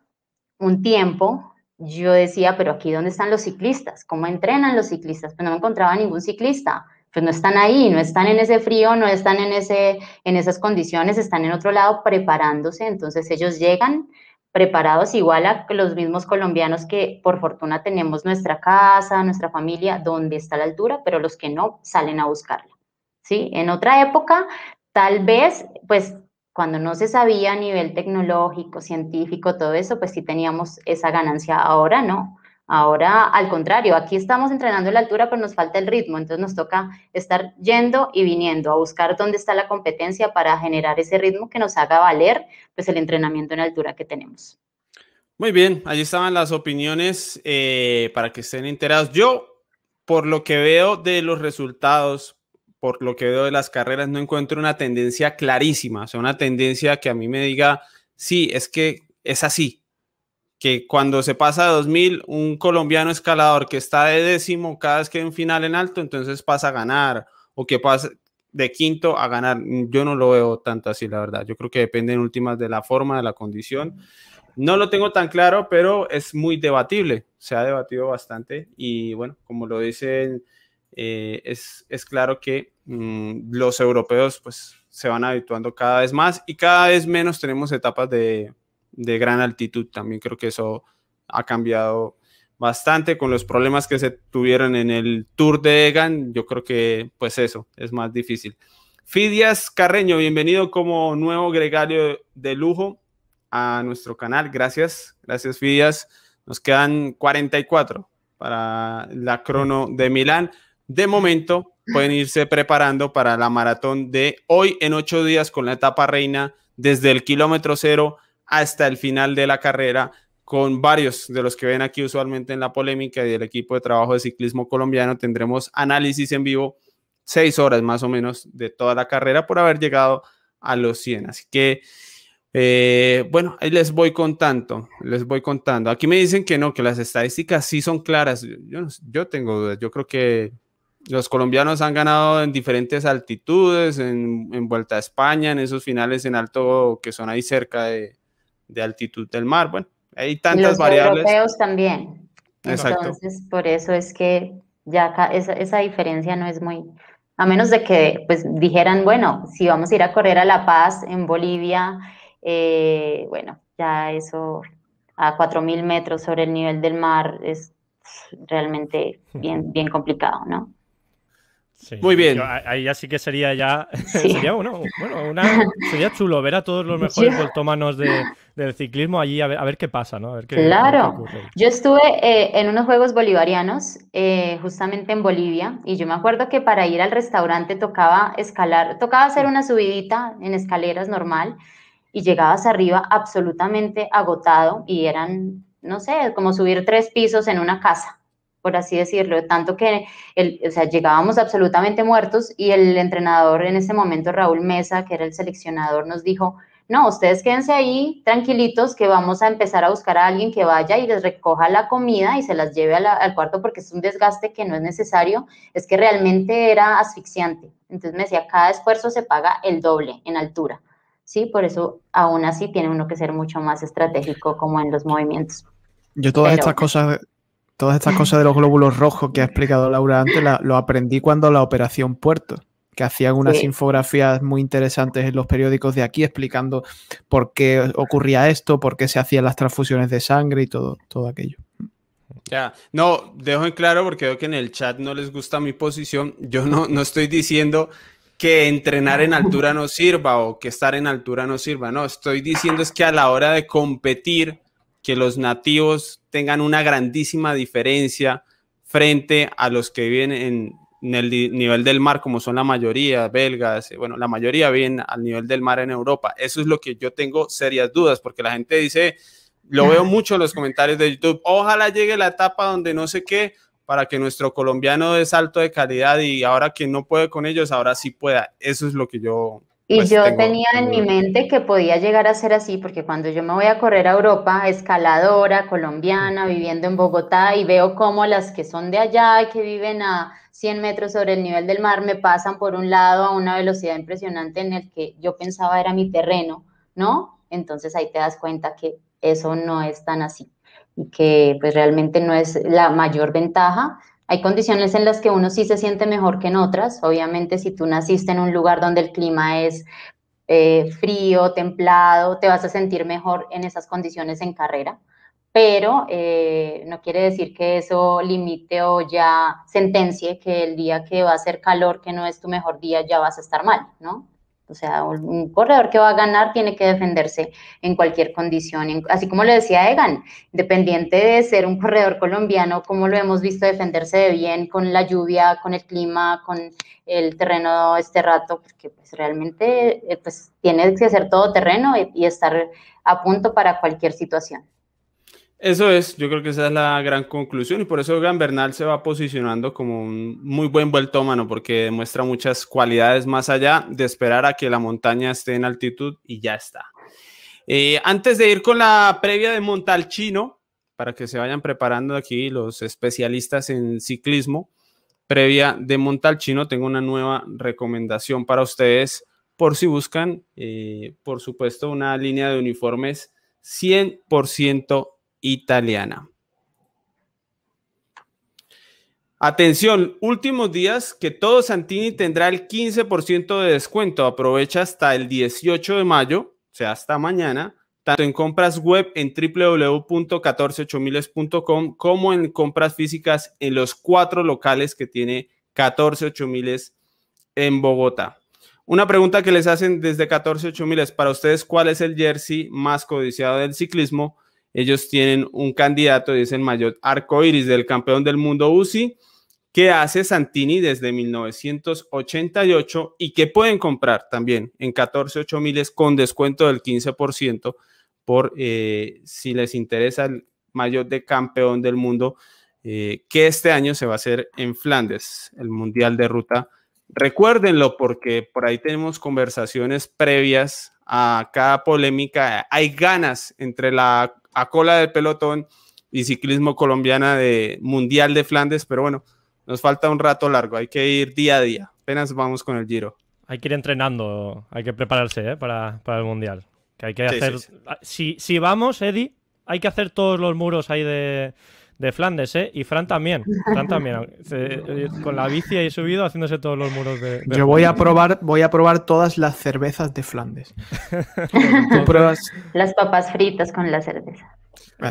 un tiempo, yo decía, pero aquí ¿dónde están los ciclistas? ¿Cómo entrenan los ciclistas? Pues no me encontraba ningún ciclista pues no están ahí, no están en ese frío, no están en, ese, en esas condiciones, están en otro lado preparándose, entonces ellos llegan, preparados igual a los mismos colombianos que por fortuna tenemos nuestra casa, nuestra familia, donde está la altura, pero los que no salen a buscarla. ¿sí? En otra época, tal vez, pues cuando no se sabía a nivel tecnológico, científico, todo eso, pues sí teníamos esa ganancia. Ahora no. Ahora, al contrario, aquí estamos entrenando la altura, pero nos falta el ritmo, entonces nos toca estar yendo y viniendo a buscar dónde está la competencia para generar ese ritmo que nos haga valer pues, el entrenamiento en altura que tenemos. Muy bien, allí estaban las opiniones eh, para que estén enterados. Yo, por lo que veo de los resultados, por lo que veo de las carreras, no encuentro una tendencia clarísima, o sea, una tendencia que a mí me diga, sí, es que es así, que cuando se pasa de 2000, un colombiano escalador que está de décimo cada vez que hay un final en alto, entonces pasa a ganar, o que pasa de quinto a ganar. Yo no lo veo tanto así, la verdad. Yo creo que depende en últimas de la forma, de la condición. No lo tengo tan claro, pero es muy debatible. Se ha debatido bastante y bueno, como lo dicen, eh, es, es, claro que mm, los europeos pues se van habituando cada vez más y cada vez menos tenemos etapas de, de gran altitud. También creo que eso ha cambiado bastante con los problemas que se tuvieron en el Tour de Egan. Yo creo que pues eso es más difícil. Fidias Carreño, bienvenido como nuevo gregario de lujo a nuestro canal. Gracias, gracias Fidias. Nos quedan 44 para la crono de Milán. De momento pueden irse preparando para la maratón de hoy en ocho días con la etapa reina desde el kilómetro cero hasta el final de la carrera con varios de los que ven aquí usualmente en la polémica y del equipo de trabajo de ciclismo colombiano. Tendremos análisis en vivo, seis horas más o menos de toda la carrera por haber llegado a los 100. Así que, eh, bueno, ahí les voy contando, les voy contando. Aquí me dicen que no, que las estadísticas sí son claras. Yo, yo tengo dudas, yo creo que los colombianos han ganado en diferentes altitudes, en, en Vuelta a España, en esos finales en alto que son ahí cerca de, de altitud del mar. Bueno, hay tantas Los variables. europeos también. Exacto. Entonces, por eso es que ya acá esa, esa diferencia no es muy, a menos de que pues dijeran, bueno, si vamos a ir a correr a La Paz en Bolivia, eh, bueno, ya eso a 4.000 metros sobre el nivel del mar es realmente *laughs* bien, bien complicado, ¿no? Sí. Muy bien. Yo, ahí ya sí que sería ya. *laughs* Sí. sería, bueno, bueno, una, sería chulo ver a todos los *laughs* mejores voltómanos de, del ciclismo allí a ver, a ver qué pasa, ¿no? A ver qué, qué Claro, ocurre. yo estuve eh, en unos Juegos Bolivarianos, eh, justamente en Bolivia, y yo me acuerdo que para ir al restaurante tocaba escalar, tocaba hacer una subidita en escaleras normal, y llegabas arriba absolutamente agotado, y eran, no sé, como subir tres pisos en una casa, por así decirlo, tanto que el, o sea, llegábamos absolutamente muertos, y el entrenador en ese momento, Raúl Mesa, que era el seleccionador, nos dijo, no, ustedes quédense ahí tranquilitos que vamos a empezar a buscar a alguien que vaya y les recoja la comida y se las lleve la- al cuarto porque es un desgaste que no es necesario, es que realmente era asfixiante. Entonces me decía, cada esfuerzo se paga el doble en altura, ¿sí? Por eso aún así tiene uno que ser mucho más estratégico como en los movimientos. Yo todas Pero- estas cosas, todas estas cosas de los glóbulos rojos que ha explicado Laura antes, la- lo aprendí cuando la operación Puerto, que hacían unas Sí. infografías muy interesantes en los periódicos de aquí explicando por qué ocurría esto, por qué se hacían las transfusiones de sangre y todo, todo aquello. Ya, no, dejo en claro porque veo que en el chat no les gusta mi posición. Yo no, no estoy diciendo que entrenar en altura no sirva o que estar en altura no sirva. No, estoy diciendo es que a la hora de competir, que los nativos tengan una grandísima diferencia frente a los que viven en, en el nivel del mar, como son la mayoría, belgas, eh, bueno, la mayoría viven al nivel del mar en Europa. Eso es lo que yo tengo serias dudas, porque la gente dice, lo veo *laughs* mucho en los comentarios de YouTube, ojalá llegue la etapa donde no sé qué, para que nuestro colombiano dé salto de calidad y ahora que no puede con ellos, ahora sí pueda. Eso es lo que yo... Y pues, yo tengo- tenía en mi mente que podía llegar a ser así, porque cuando yo me voy a correr a Europa, escaladora, colombiana, viviendo en Bogotá, y veo cómo las que son de allá y que viven a 100 metros sobre el nivel del mar me pasan por un lado a una velocidad impresionante en el que yo pensaba era mi terreno, ¿no? Entonces ahí te das cuenta que eso no es tan así y que pues realmente no es la mayor ventaja. Hay condiciones en las que uno sí se siente mejor que en otras. Obviamente, si tú naciste en un lugar donde el clima es eh, frío, templado, te vas a sentir mejor en esas condiciones en carrera, pero eh, no quiere decir que eso limite o ya sentencie que el día que va a ser calor, que no es tu mejor día, ya vas a estar mal, ¿no? O sea, un corredor que va a ganar tiene que defenderse en cualquier condición. Así como le decía Egan, independiente de ser un corredor colombiano, como lo hemos visto defenderse de bien con la lluvia, con el clima, con el terreno este rato, porque pues realmente eh, pues, tiene que ser todo terreno y estar a punto para cualquier situación. Eso es, yo creo que esa es la gran conclusión y por eso Egan Bernal se va posicionando como un muy buen vueltómano porque demuestra muchas cualidades más allá de esperar a que la montaña esté en altitud y ya está. Eh, antes de ir con la previa de Montalchino, para que se vayan preparando aquí los especialistas en ciclismo, previa de Montalchino, tengo una nueva recomendación para ustedes por si buscan, eh, por supuesto, una línea de uniformes 100% italiana. Atención, últimos días que todo Santini tendrá el 15% de descuento. Aprovecha hasta el 18 de mayo, o sea, hasta mañana, tanto en compras web en www.148miles.com como en compras físicas en los cuatro locales que tiene 148miles en Bogotá. Una pregunta que les hacen desde 148miles para ustedes, ¿cuál es el jersey más codiciado del ciclismo? Ellos tienen un candidato es el mayor arco iris del campeón del mundo UCI que hace Santini desde 1988 y que pueden comprar también en 14 miles con descuento del 15% por eh, si les interesa el mayor de campeón del mundo eh, que este año se va a hacer en Flandes, el Mundial de Ruta. Recuérdenlo porque por ahí tenemos conversaciones previas a cada polémica. Hay ganas entre la a cola del pelotón y ciclismo colombiana de Mundial de Flandes, pero bueno, nos falta un rato largo, hay que ir día a día, apenas vamos con el Giro. Hay que ir entrenando, hay que prepararse ¿eh? para, el Mundial. Que hay que hacer. Si, si vamos, Eddie, hay que hacer todos los muros ahí de, de Flandes, ¿eh? Y Fran también. Fran también. Eh, con la bici he subido haciéndose todos los muros de. Yo voy a probar, voy a probar todas las cervezas de Flandes. *laughs* pruebas? Las papas fritas con la cerveza.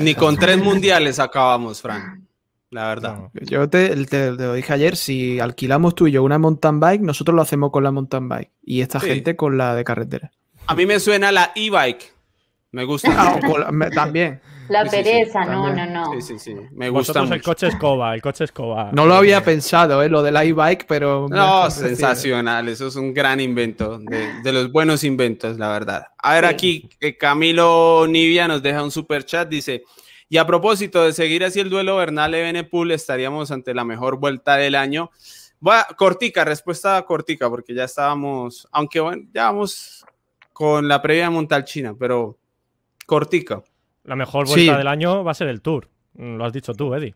Ni con tres mundiales acabamos, Fran. La verdad. Yo te, lo dije ayer, si alquilamos tú y yo una mountain bike, nosotros lo hacemos con la mountain bike. Y esta gente con la de carretera. A mí me suena la e-bike. Me gusta. Ah, también. La pereza, no, no, no. Sí, sí, sí. Me gusta mucho. el coche escoba, el coche escoba. No lo había pensado, ¿eh? lo del iBike, pero... No, sensacional. Eso es un gran invento, de, los buenos inventos, la verdad. A ver, aquí eh, Camilo Nivia nos deja un super chat, dice... Y a propósito de seguir así el duelo Bernal-Evenepoel, estaríamos ante la mejor vuelta del año. Va, cortica, respuesta cortica, porque ya estábamos, aunque bueno, ya vamos con la previa Montalchina, pero cortica. La mejor vuelta del año va a ser el Tour. Mm, lo has dicho tú, Eddie.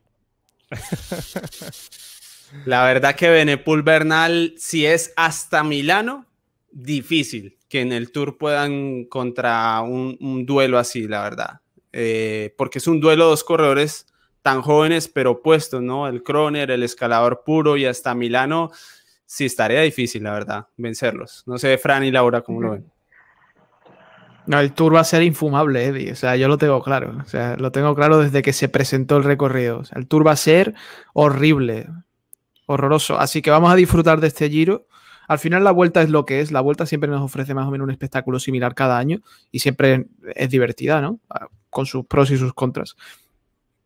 *laughs* La verdad que Benepul Bernal, si es hasta Milano, difícil que en el Tour puedan contra un, duelo así, la verdad. Eh, porque es un duelo de dos corredores tan jóvenes pero opuestos, ¿no? El Kroner, el escalador puro y hasta Milano, sí estaría difícil, la verdad, vencerlos. No sé, Fran y Laura, ¿cómo lo ven? No, el tour va a ser infumable, Eddie. O sea, yo lo tengo claro. O sea, lo tengo claro desde que se presentó el recorrido. O sea, el tour va a ser horrible, horroroso. Así que vamos a disfrutar de este giro. Al final la vuelta es lo que es. La vuelta siempre nos ofrece más o menos un espectáculo similar cada año y siempre es divertida, ¿no? Ah, con sus pros y sus contras.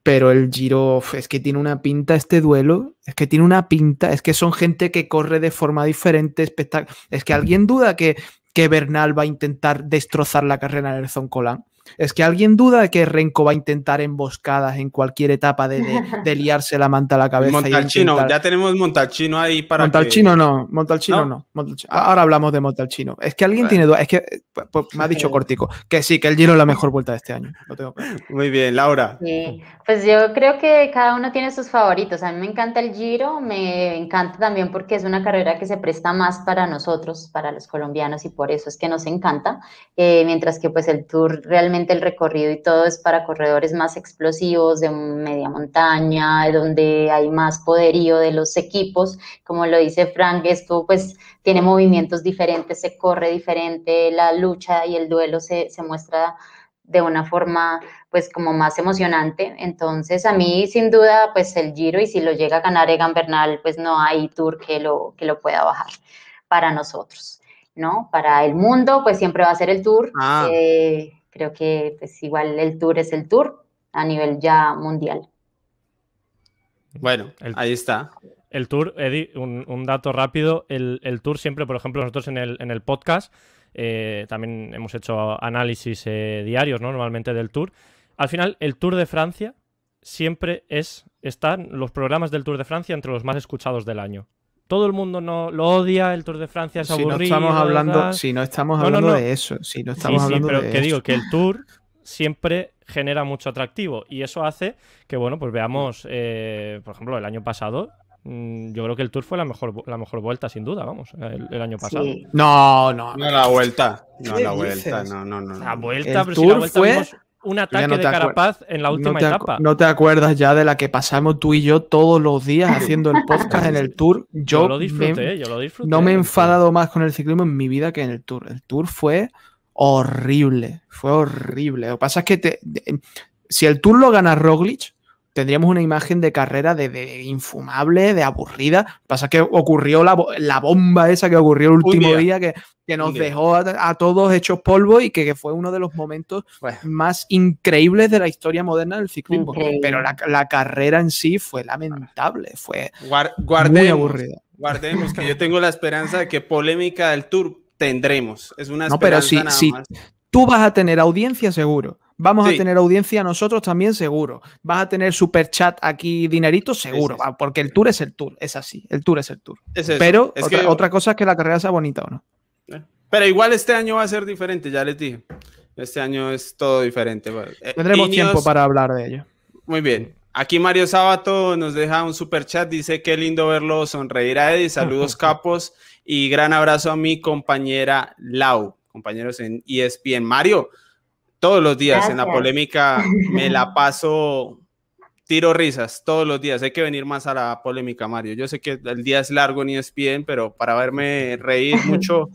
Pero el Giro es que tiene una pinta este duelo, es que tiene una pinta, es que son gente que corre de forma diferente. Es que alguien duda que que Bernal va a intentar destrozar la carrera de Nelson Colán. Es que alguien duda de que Renko va a intentar emboscadas en cualquier etapa de, *laughs* liarse la manta a la cabeza. Montalchino, ya tenemos Montalchino ahí para. Montalchino no, Montalchino no. Ahora hablamos de Montalchino. Es que alguien tiene duda. Es que pues, pues, me ha dicho Cortico que sí, que el Giro es la mejor vuelta de este año. *laughs* Muy bien, Laura. Sí, pues yo creo que cada uno tiene sus favoritos. A mí me encanta el Giro, me encanta también porque es una carrera que se presta más para nosotros, para los colombianos, y por eso es que nos encanta. Eh, mientras que pues el Tour realmente obviamente el recorrido y todo es para corredores más explosivos, de media montaña, donde hay más poderío de los equipos. Como lo dice Frank, esto pues tiene movimientos diferentes, se corre diferente, la lucha y el duelo se, se muestra de una forma pues como más emocionante. Entonces a mí sin duda pues el Giro y si lo llega a ganar Egan Bernal pues no hay tour que lo, que lo pueda bajar para nosotros, ¿no? Para el mundo pues siempre va a ser el tour. Ah. Eh, creo que pues igual el tour es el tour a nivel ya mundial. Bueno, El- ahí está. El tour, Eddie, un, un dato rápido. El, el tour siempre, por ejemplo, nosotros en el, en el podcast eh, también hemos hecho análisis eh, diarios, ¿no? Normalmente del tour. Al final, el Tour de Francia siempre es. Están los programas del Tour de Francia entre los más escuchados del año. Todo el mundo no lo odia, el Tour de Francia es Si no aburrido. estamos hablando, si no estamos No, no, hablando no. de eso, si no Sí, estamos sí, hablando pero de que eso. digo que el tour siempre genera mucho atractivo y eso hace que, bueno, pues veamos, eh, por ejemplo, el año pasado, mm, yo creo que el tour fue la mejor, la mejor vuelta, sin duda, vamos, el, el año pasado. Sí. No, no, No la vuelta. No ¿Qué la vuelta. No, no, no. La vuelta, El pero si la Tour vuelta fue- vimos un ataque no de te Carapaz en la última no, te etapa. no te acuerdas ya de la que pasamos tú y yo todos los días *laughs* haciendo el podcast en el tour. Yo, yo lo me- disfruté, yo lo disfruté. no me he enfadado más con el ciclismo en mi vida que en el tour. El tour fue horrible, fue horrible. Lo que pasa es que te- de- si el tour lo gana Roglic, tendríamos una imagen de carrera de, de infumable, de aburrida. Lo que pasa es que ocurrió la, la bomba esa que ocurrió el último día. día, que, que nos día. dejó a, a todos hechos polvo y que, que fue uno de los momentos Bueno. más increíbles de la historia moderna del ciclismo. Increíble. Pero la, la carrera en sí fue lamentable, fue Guar- muy aburrida. guardemos, que yo tengo la esperanza de que polémica del tour tendremos. Es una No, pero esperanza sí, nada sí. más. Tú vas a tener audiencia seguro. Vamos Sí. a tener audiencia nosotros también seguro. Vas a tener super chat aquí, dinerito seguro. Va, Porque el tour es el tour, es así. El tour es el tour. Es. Pero Es otra, que- otra cosa es que la carrera sea bonita o no. Pero igual este año va a ser diferente, ya les dije. Este año es todo diferente. Eh, Tendremos Ineos- tiempo para hablar de ello. Muy bien. Aquí Mario Sábato nos deja un super chat. Dice qué lindo verlo sonreír a Eddie. Saludos *laughs* capos y gran abrazo a mi compañera Lau, compañeros en ESPN. Mario, todos los días en la polémica me la paso, tiro risas todos los días. Hay que venir más a la polémica, Mario. Yo sé que el día es largo en E ESPN, pero para verme reír *laughs* mucho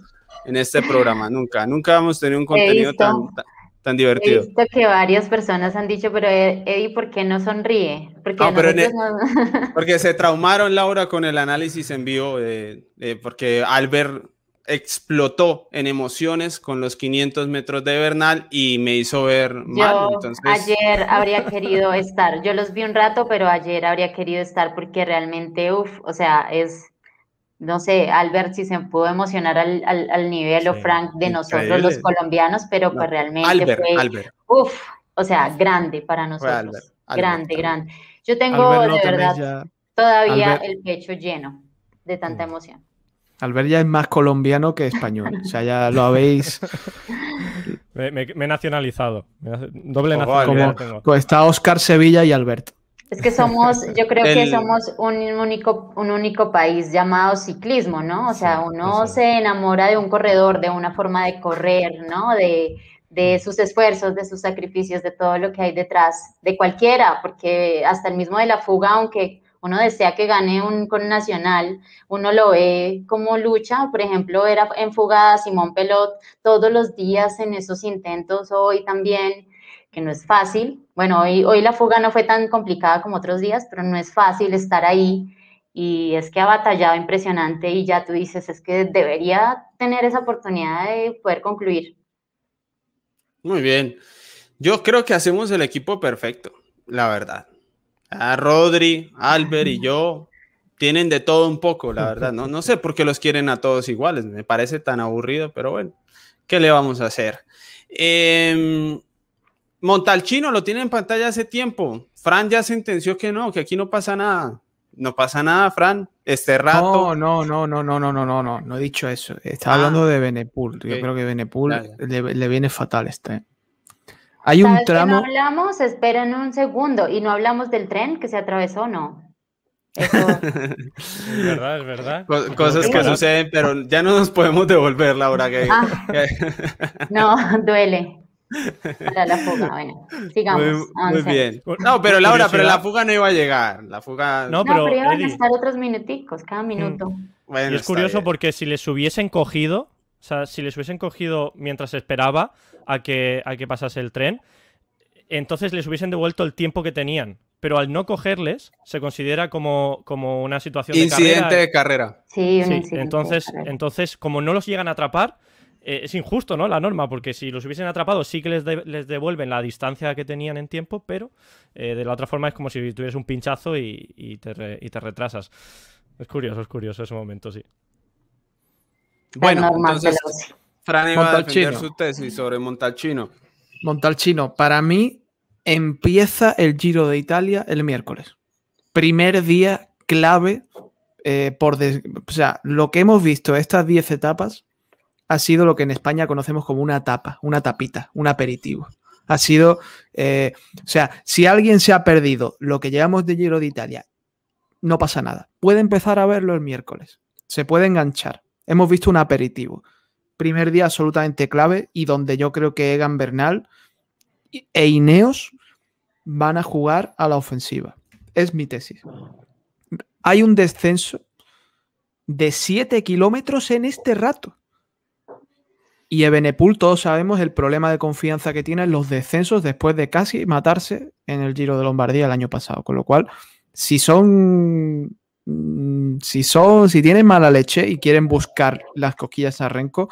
en este programa, nunca, nunca hemos tenido un contenido tan, tan, tan He divertido. visto que varias personas han dicho, pero Ed- Eddie, ¿por qué no sonríe? Porque No, pero no- Porque se traumaron, Laura, con el análisis en vivo, eh, eh, porque Albert explotó en emociones con los 500 metros de Bernal y me hizo ver mal. Yo Entonces, ayer habría querido estar. Yo los vi un rato, pero ayer habría querido estar porque realmente, uff, o sea, es, no sé, Albert si se pudo emocionar al, al, al nivel o Sí, Frank de nosotros increíble. los colombianos, pero No, pues realmente Albert, fue, Albert, uff, o sea, grande para nosotros. Albert, Albert, grande, Albert. grande. Yo tengo de verdad ya- todavía Albert- el pecho lleno de tanta emoción. Albert ya es más colombiano que español. O sea, ya lo habéis. *laughs* Me, me- me he nacionalizado. Doble nacionalidad pues está Oscar Sevilla y Albert. Es que somos, yo creo que somos un único, un único país llamado ciclismo, ¿no? O sea, Sí, uno se enamora de un corredor, de una forma de correr, ¿no? De, de sus esfuerzos, de sus sacrificios, de todo lo que hay detrás, de cualquiera, porque hasta el mismo de la fuga, aunque uno desea que gane un con nacional, uno lo ve como lucha, por ejemplo, era en fuga Simón Pelot todos los días en esos intentos, hoy también, que no es fácil. Bueno, hoy, hoy la fuga no fue tan complicada como otros días, pero no es fácil estar ahí y es que ha batallado impresionante y ya tú dices, es que debería tener esa oportunidad de poder concluir. Muy bien. Yo creo que hacemos el equipo perfecto, la verdad. A Rodri, Albert y yo tienen de todo un poco, la verdad. No, no sé por qué los quieren a todos iguales. Me parece tan aburrido, pero bueno, ¿qué le vamos a hacer? Em, Montalchino lo tiene en pantalla hace tiempo. Fran ya sentenció que no, que aquí no pasa nada. No pasa nada, Fran. Este rato. No, no, no, no, no, no, no, no, no he dicho eso. Estaba Ah. hablando de Benepul. Yo creo que Benepul le viene fatal este. Hay un ¿Sabes que no tramo. hablamos? Esperen un segundo. Y no hablamos del tren que se atravesó, ¿no? Eso, *laughs* Es verdad, es verdad. Co- cosas que suceden, pero ya no nos podemos devolver, Laura. Que, Ah. *laughs* no, duele. para la fuga. Bueno, sigamos. Muy, muy bien. No, pero Laura, pero la fuga no iba a llegar. La fuga. No, No, pero, pero, iban a estar otros minuticos, cada minuto. Bueno, Y es curioso bien. porque si les hubiesen cogido, o sea, si les hubiesen cogido mientras esperaba a que, a que pasase el tren, entonces les hubiesen devuelto el tiempo que tenían. Pero al no cogerles, se considera como, como una situación de Incidente carrera. de carrera. Sí, Sí, incidente entonces, de carrera. entonces, como no los llegan a atrapar, eh, es injusto, ¿no? La norma, porque si los hubiesen atrapado, sí que les, de- les devuelven la distancia que tenían en tiempo, pero eh, de la otra forma es como si tuvieras un pinchazo y, y te, re- y te retrasas. Es curioso, es curioso ese momento, sí. Bueno, entonces. Fran iba a defender Montalcino. su tesis sobre Montalcino. Montalcino, para mí empieza el Giro de Italia el miércoles. Primer día clave eh, por des- o sea, lo que hemos visto estas 10 etapas ha sido lo que en España conocemos como una tapa, una tapita, un aperitivo. Ha sido, eh, o sea, si alguien se ha perdido lo que llevamos de Giro de Italia, no pasa nada. Puede empezar a verlo el miércoles. Se puede enganchar. Hemos visto un aperitivo. Primer día absolutamente clave y donde yo creo que Egan Bernal e Ineos van a jugar a la ofensiva. Es mi tesis. Hay un descenso de 7 kilómetros en este rato. Y Ebenepul, todos sabemos el problema de confianza que tiene en los descensos después de casi matarse en el Giro de Lombardía el año pasado. Con lo cual, si son. Mm, Si son. Si tienen mala leche y quieren buscar las cosquillas a Renko,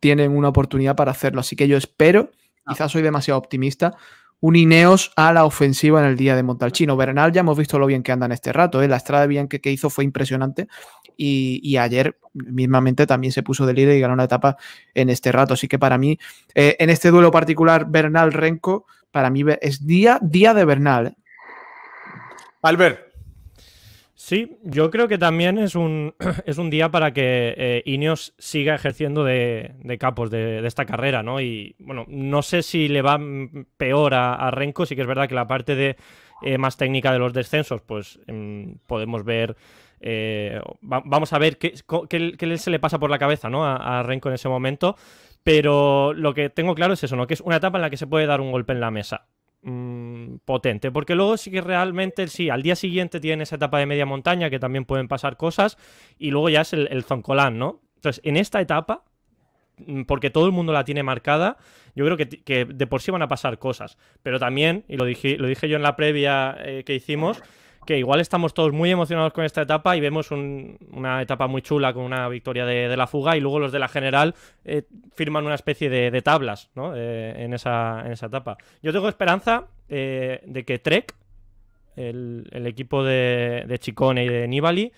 tienen una oportunidad para hacerlo. Así que yo espero, quizás soy demasiado optimista, un Ineos a la ofensiva en el día de Montalcino. Bernal ya hemos visto lo bien que anda en este rato. ¿eh? La estrada de bien que, que hizo fue impresionante y, y ayer mismamente también se puso de líder y ganó una etapa en este rato. Así que para mí, eh, en este duelo particular, Bernal-Renko, para mí es día, día de Bernal. ¿eh? Albert, Sí, yo creo que también es un, *clears throat* es un día para que eh, Ineos siga ejerciendo de, de capos de, de esta carrera, ¿no? Y bueno, no sé si le va mm, peor a, Renko, sí que es verdad que la parte de eh, más técnica de los descensos, pues em, podemos ver. eh, va- vamos a ver qué- qué se le pasa por la cabeza ¿no? a, a Renko en ese momento. Pero lo que tengo claro es eso, ¿no? Que es una etapa en la que se puede dar un golpe en la mesa mm, potente, porque luego sí que realmente, sí, al día siguiente tienen esa etapa de media montaña que también pueden pasar cosas y luego ya es el, el Zoncolán, ¿no? Entonces, en esta etapa, mm, porque todo el mundo la tiene marcada, yo creo que, que de por sí van a pasar cosas, pero también, y lo dije, lo dije yo en la previa eh, que hicimos, que igual estamos todos muy emocionados con esta etapa y vemos un- una etapa muy chula con una victoria de, la fuga y luego los de la general eh, firman una especie de, tablas ¿no? Eh, en, esa, en esa etapa. Yo tengo esperanza eh, de que Trek, el, equipo de, Chicone y de Nibali,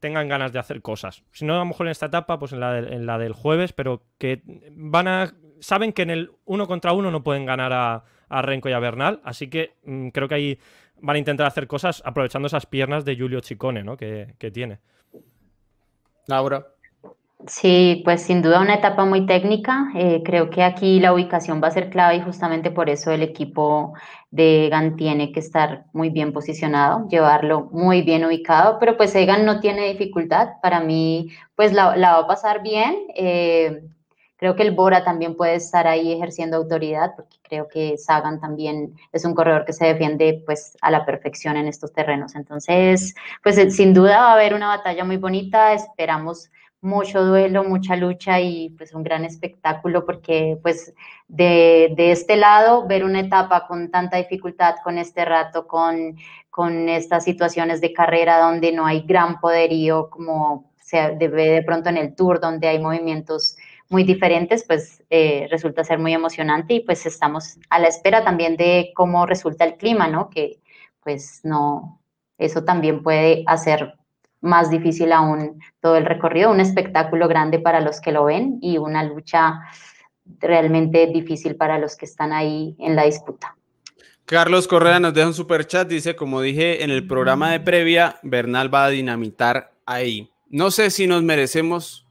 tengan ganas de hacer cosas. Si no, a lo mejor en esta etapa, pues en la, en la del jueves, pero que van a. Saben que en el uno contra uno no pueden ganar a, a Renko y a Bernal, así que mm, creo que ahí van a intentar hacer cosas aprovechando esas piernas de Julio Chicone, ¿no? Que, que tiene. Laura. Sí, pues sin duda una etapa muy técnica. Eh, creo que aquí la ubicación va a ser clave y justamente por eso el equipo de Egan tiene que estar muy bien posicionado, llevarlo muy bien ubicado, pero pues Egan no tiene dificultad. Para mí, pues la, la va a pasar bien. Eh, creo que el Bora también puede estar ahí ejerciendo autoridad, porque creo que Sagan también es un corredor que se defiende pues a la perfección en estos terrenos. Entonces, pues eh, sin duda va a haber una batalla muy bonita. Esperamos mucho duelo, mucha lucha y pues un gran espectáculo porque pues de, de, este lado ver una etapa con tanta dificultad, con este rato, con, con estas situaciones de carrera donde no hay gran poderío como se ve de pronto en el tour, donde hay movimientos muy diferentes, pues eh, resulta ser muy emocionante y pues estamos a la espera también de cómo resulta el clima, ¿no? Que pues no, eso también puede hacer más difícil aún todo el recorrido, un espectáculo grande para los que lo ven y una lucha realmente difícil para los que están ahí en la disputa. Carlos Correa nos deja un super chat, dice, como dije en el programa de previa, Bernal va a dinamitar ahí. No sé si nos merecemos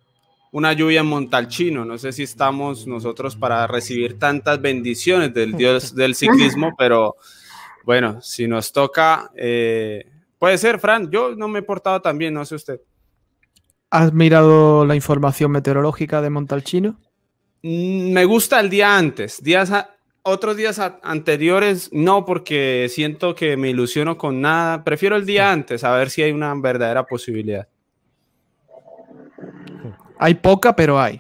una lluvia en Montalchino, no sé si estamos nosotros para recibir tantas bendiciones del dios *laughs* del ciclismo, pero bueno, si nos toca, eh, puede ser, Fran, yo no me he portado tan bien, no sé usted. ¿Has mirado la información meteorológica de Montalchino? Mm, Me gusta el día antes, días a, otros días anteriores no, porque siento que me ilusiono con nada. Prefiero el día antes, a ver si hay una verdadera posibilidad. Hay poca, pero hay.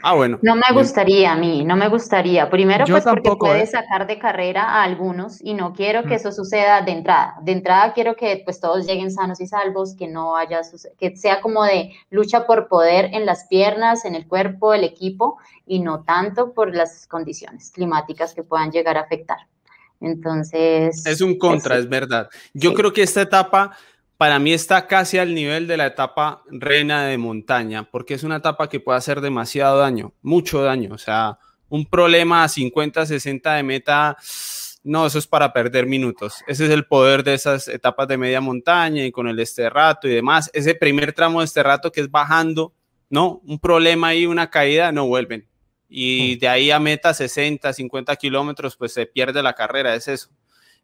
Ah, bueno. No me gustaría a mí, no me gustaría. Primero, pues porque puede ¿eh? sacar de carrera a algunos y no quiero que mm. eso suceda de entrada. De entrada quiero que pues todos lleguen sanos y salvos, que no haya, que sea como de lucha por poder en las piernas, en el cuerpo, el equipo y no tanto por las condiciones climáticas que puedan llegar a afectar. Entonces. Es un contra, es, verdad. Yo creo que esta etapa para mí está casi al nivel de la etapa reina de montaña, porque es una etapa que puede hacer demasiado daño, mucho daño. O sea, un problema a 50, 60 de meta, no, eso es para perder minutos. Ese es el poder de esas etapas de media montaña y con el esterrato y demás. Ese primer tramo de esterrato que es bajando, no, un problema ahí, una caída, no vuelven. Y hmm. de ahí a meta 60, 50 kilómetros, pues se pierde la carrera, es eso.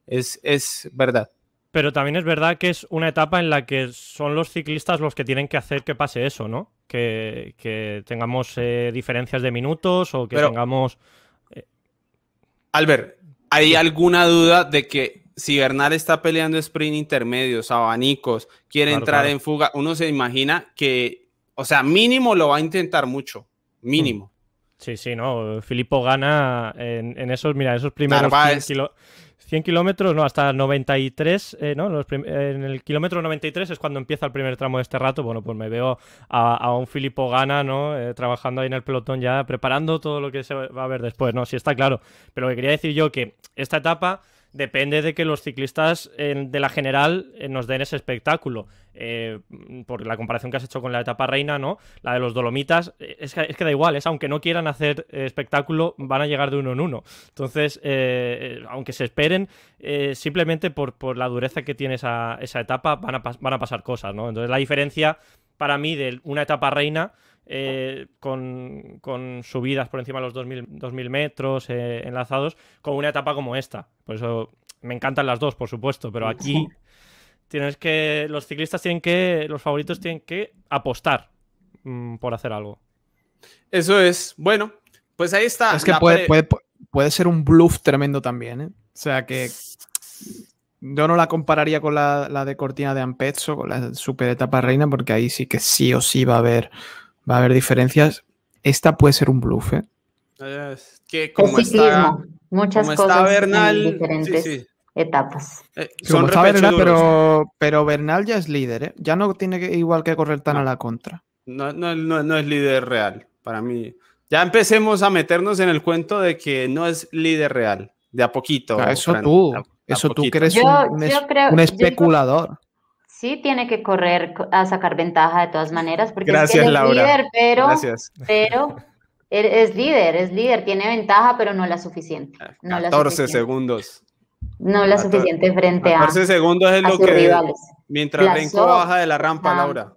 Es, es verdad. Pero también es verdad que es una etapa en la que son los ciclistas los que tienen que hacer que pase eso, ¿no? Que, tengamos eh, diferencias de minutos o que tengamos... Eh, Albert, ¿hay alguna duda de que si Bernal está peleando sprint intermedios, abanicos, quiere entrar en fuga, uno se imagina que, o sea, mínimo lo va a intentar mucho, mínimo. Sí, sí, no. Filippo gana en, esos, mira, esos primeros 100 kilómetros, no, hasta 93, eh, ¿no? en el kilómetro 93 es cuando empieza el primer tramo de este rato. Bueno, pues me veo a, un Filippo Gana, ¿no? Eh, trabajando ahí en el pelotón ya, preparando todo lo que se va a ver después, ¿no? Sí, está claro. Pero lo que quería decir yo que esta etapa depende de que los ciclistas de la general eh, nos den ese espectáculo. Eh, por la comparación que has hecho con la etapa reina, ¿no? La de los Dolomitas, eh, es que, da igual, es aunque no quieran hacer espectáculo, van a llegar de uno en uno. Entonces, aunque se esperen, simplemente por, la dureza que tiene esa, esa etapa, van a, van a pasar cosas, ¿no? Entonces, la diferencia para mí de una etapa reina eh, con, subidas por encima de los 2.000, metros eh, enlazados, con una etapa como esta. Por eso me encantan las dos, por supuesto, pero aquí tienes que. Los ciclistas tienen que. Los favoritos tienen que apostar mm, por hacer algo. Eso es. Bueno, pues ahí está. Es que puede, puede, ser un bluff tremendo también, ¿eh? O sea que. Yo no la compararía con la, la de Cortina de Ampezzo, con la super etapa reina, porque ahí sí que sí o sí va a haber va a haber diferencias. Esta puede ser un bluff, ¿eh? que como está, muchas cosas Bernal, diferentes etapas. Eh, son está Bernal, pero, pero Bernal ya es líder, ¿eh? Ya no tiene que, igual que correr tan a la contra. No, no, no, es líder real, para mí. Ya empecemos a meternos en el cuento de que no es líder real, de a poquito. eso tú, eso tú que eres un, especulador sí tiene que correr a sacar ventaja de todas maneras, porque es, líder, pero, pero es líder, es líder, tiene ventaja, pero no la suficiente. No 14 segundos. No la suficiente frente a 14 segundos es lo que rivales. mientras Renko baja de la rampa, Laura.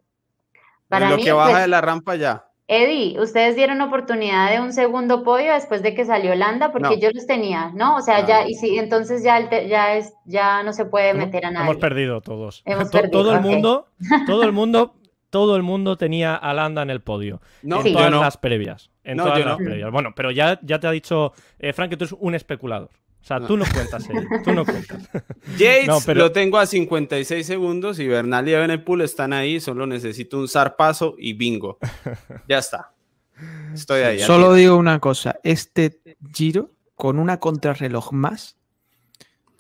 Para lo que baja pues de la rampa ya. Eddie, ustedes dieron oportunidad de un segundo podio después de que salió Landa, porque yo los tenía, ¿no? O sea, ya, y sí, entonces ya, ya, es, ya no se puede meter a nadie. Hemos perdido todos. todo el mundo, *laughs* todo el mundo, todo el mundo tenía a Landa en el podio. No, en todas las previas. En todas las previas. Bueno, pero ya, ya te ha dicho eh, Frank que tú eres un especulador. O sea, tú no cuentas, tú no cuentas. *laughs* Yates lo tengo a 56 segundos y Bernal y Evenepoel están ahí, solo necesito un zarpazo y bingo. *laughs* Ya está. Estoy ahí. Solo digo una cosa, este giro con una contrarreloj más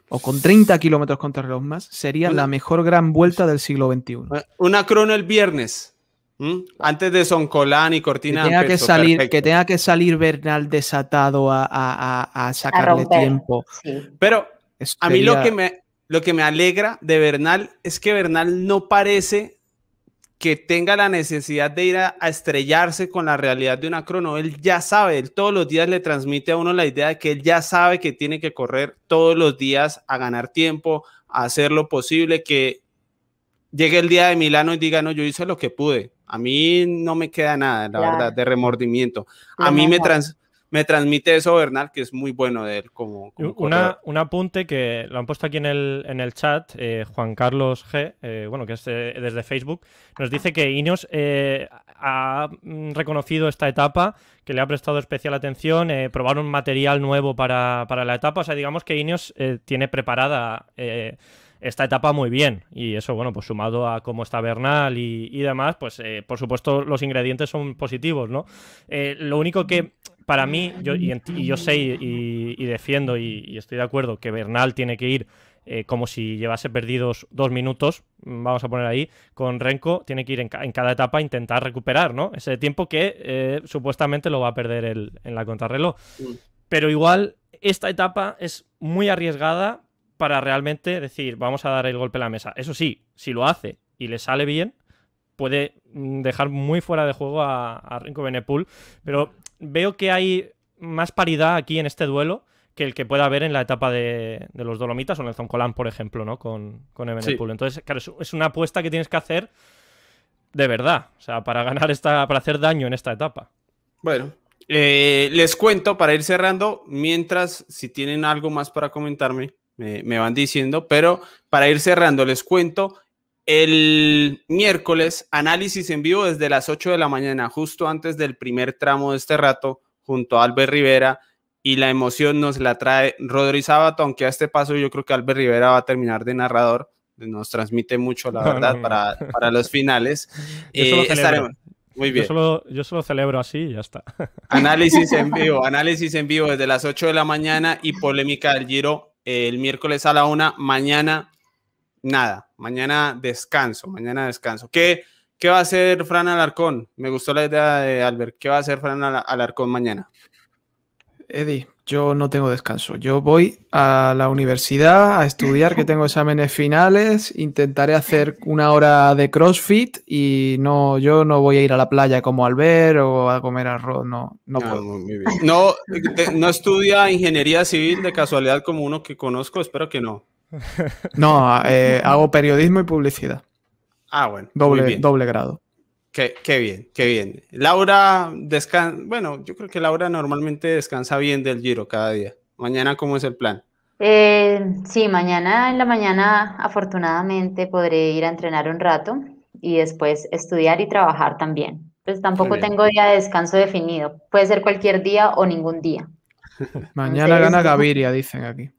o con 30 kilómetros contrarreloj más sería la mejor gran vuelta del siglo XXI. Una crono el viernes. ¿Mm? Antes de Soncolán y Cortina. Que tenga, que salir, que tenga que salir Bernal desatado a, sacarle tiempo. Pero a mí lo que, me, lo que me alegra de Bernal es que Bernal no parece que tenga la necesidad de ir a, estrellarse con la realidad de una crono. Él ya sabe, él todos los días le transmite a uno la idea de que él ya sabe que tiene que correr todos los días a ganar tiempo, a hacer lo posible, que llegue el día de Milano y diga, no, yo hice lo que pude. A mí no me queda nada, la verdad, de remordimiento. A mí me, trans, me transmite eso Bernal, que es muy bueno de él como... una, un apunte que lo han puesto aquí en el, en el chat, eh, Juan Carlos G, eh, bueno, que es desde Facebook, nos dice que Ineos eh, ha mm, reconocido esta etapa, que le ha prestado especial atención, probar un material nuevo para, para, la etapa, o sea, digamos que Ineos tiene preparada esta etapa muy bien. Y eso, bueno, pues sumado a cómo está Bernal y, demás, pues por supuesto los ingredientes son positivos, ¿no? lo único que para mí, yo, y, yo sé y, defiendo y, estoy de acuerdo que Bernal tiene que ir eh, como si llevase perdidos dos minutos, mm, vamos a poner ahí, con Renko tiene que ir en, cada etapa a intentar recuperar, ¿no? Ese tiempo que eh, supuestamente lo va a perder en la contrarreloj. Pero igual, esta etapa es muy arriesgada para realmente decir, vamos a dar el golpe a la mesa. Eso sí, si lo hace y le sale bien, puede mm, dejar muy fuera de juego a, a Renko Benepul, pero veo que hay más paridad aquí en este duelo que el que pueda haber en la etapa de, los Dolomitas o en el Zoncolan, por ejemplo, ¿no? Con, con Entonces, claro, es una apuesta que tienes que hacer de verdad, o sea, para ganar esta, para hacer daño en esta etapa. Bueno, eh, les cuento para ir cerrando, mientras si tienen algo más para comentarme, me, me van diciendo, pero para ir cerrando, les cuento el miércoles, análisis en vivo desde las 8 de la mañana, justo antes del primer tramo de este rato, junto a Albert Rivera. Y la emoción nos la trae Rodri Sabato, aunque a este paso yo creo que Albert Rivera va a terminar de narrador. Nos transmite mucho, la verdad, Para, para, los finales. *laughs* Eh, Muy bien. Yo solo, yo solo celebro así y ya está. Análisis en *laughs* vivo, análisis en vivo desde las 8 de la mañana y polémica del Giro el miércoles a la una. Mañana nada, mañana descanso, mañana descanso. ¿Qué, qué va a hacer Fran Alarcón? Me gustó la idea de Albert. ¿Qué va a hacer Fran Alarcón mañana? Eddie, yo no tengo descanso. Yo voy a la universidad a estudiar, que tengo exámenes finales. Intentaré hacer una hora de CrossFit y no, yo no voy a ir a la playa como Albert o a comer arroz. No, no ah, puedo. No, no estudia ingeniería civil de casualidad como uno que conozco. Espero que no. No, eh, hago periodismo y publicidad. Ah, bueno. Doble, doble grado. Qué, bien, qué bien. Laura descansa, bueno, yo creo que Laura normalmente descansa bien del giro cada día. Mañana, ¿cómo es el plan? Eh, sí, mañana en la mañana afortunadamente podré ir a entrenar un rato y después estudiar y trabajar también. Pues tampoco tengo día de descanso definido. Puede ser cualquier día o ningún día. Mañana gana Gaviria, dicen aquí.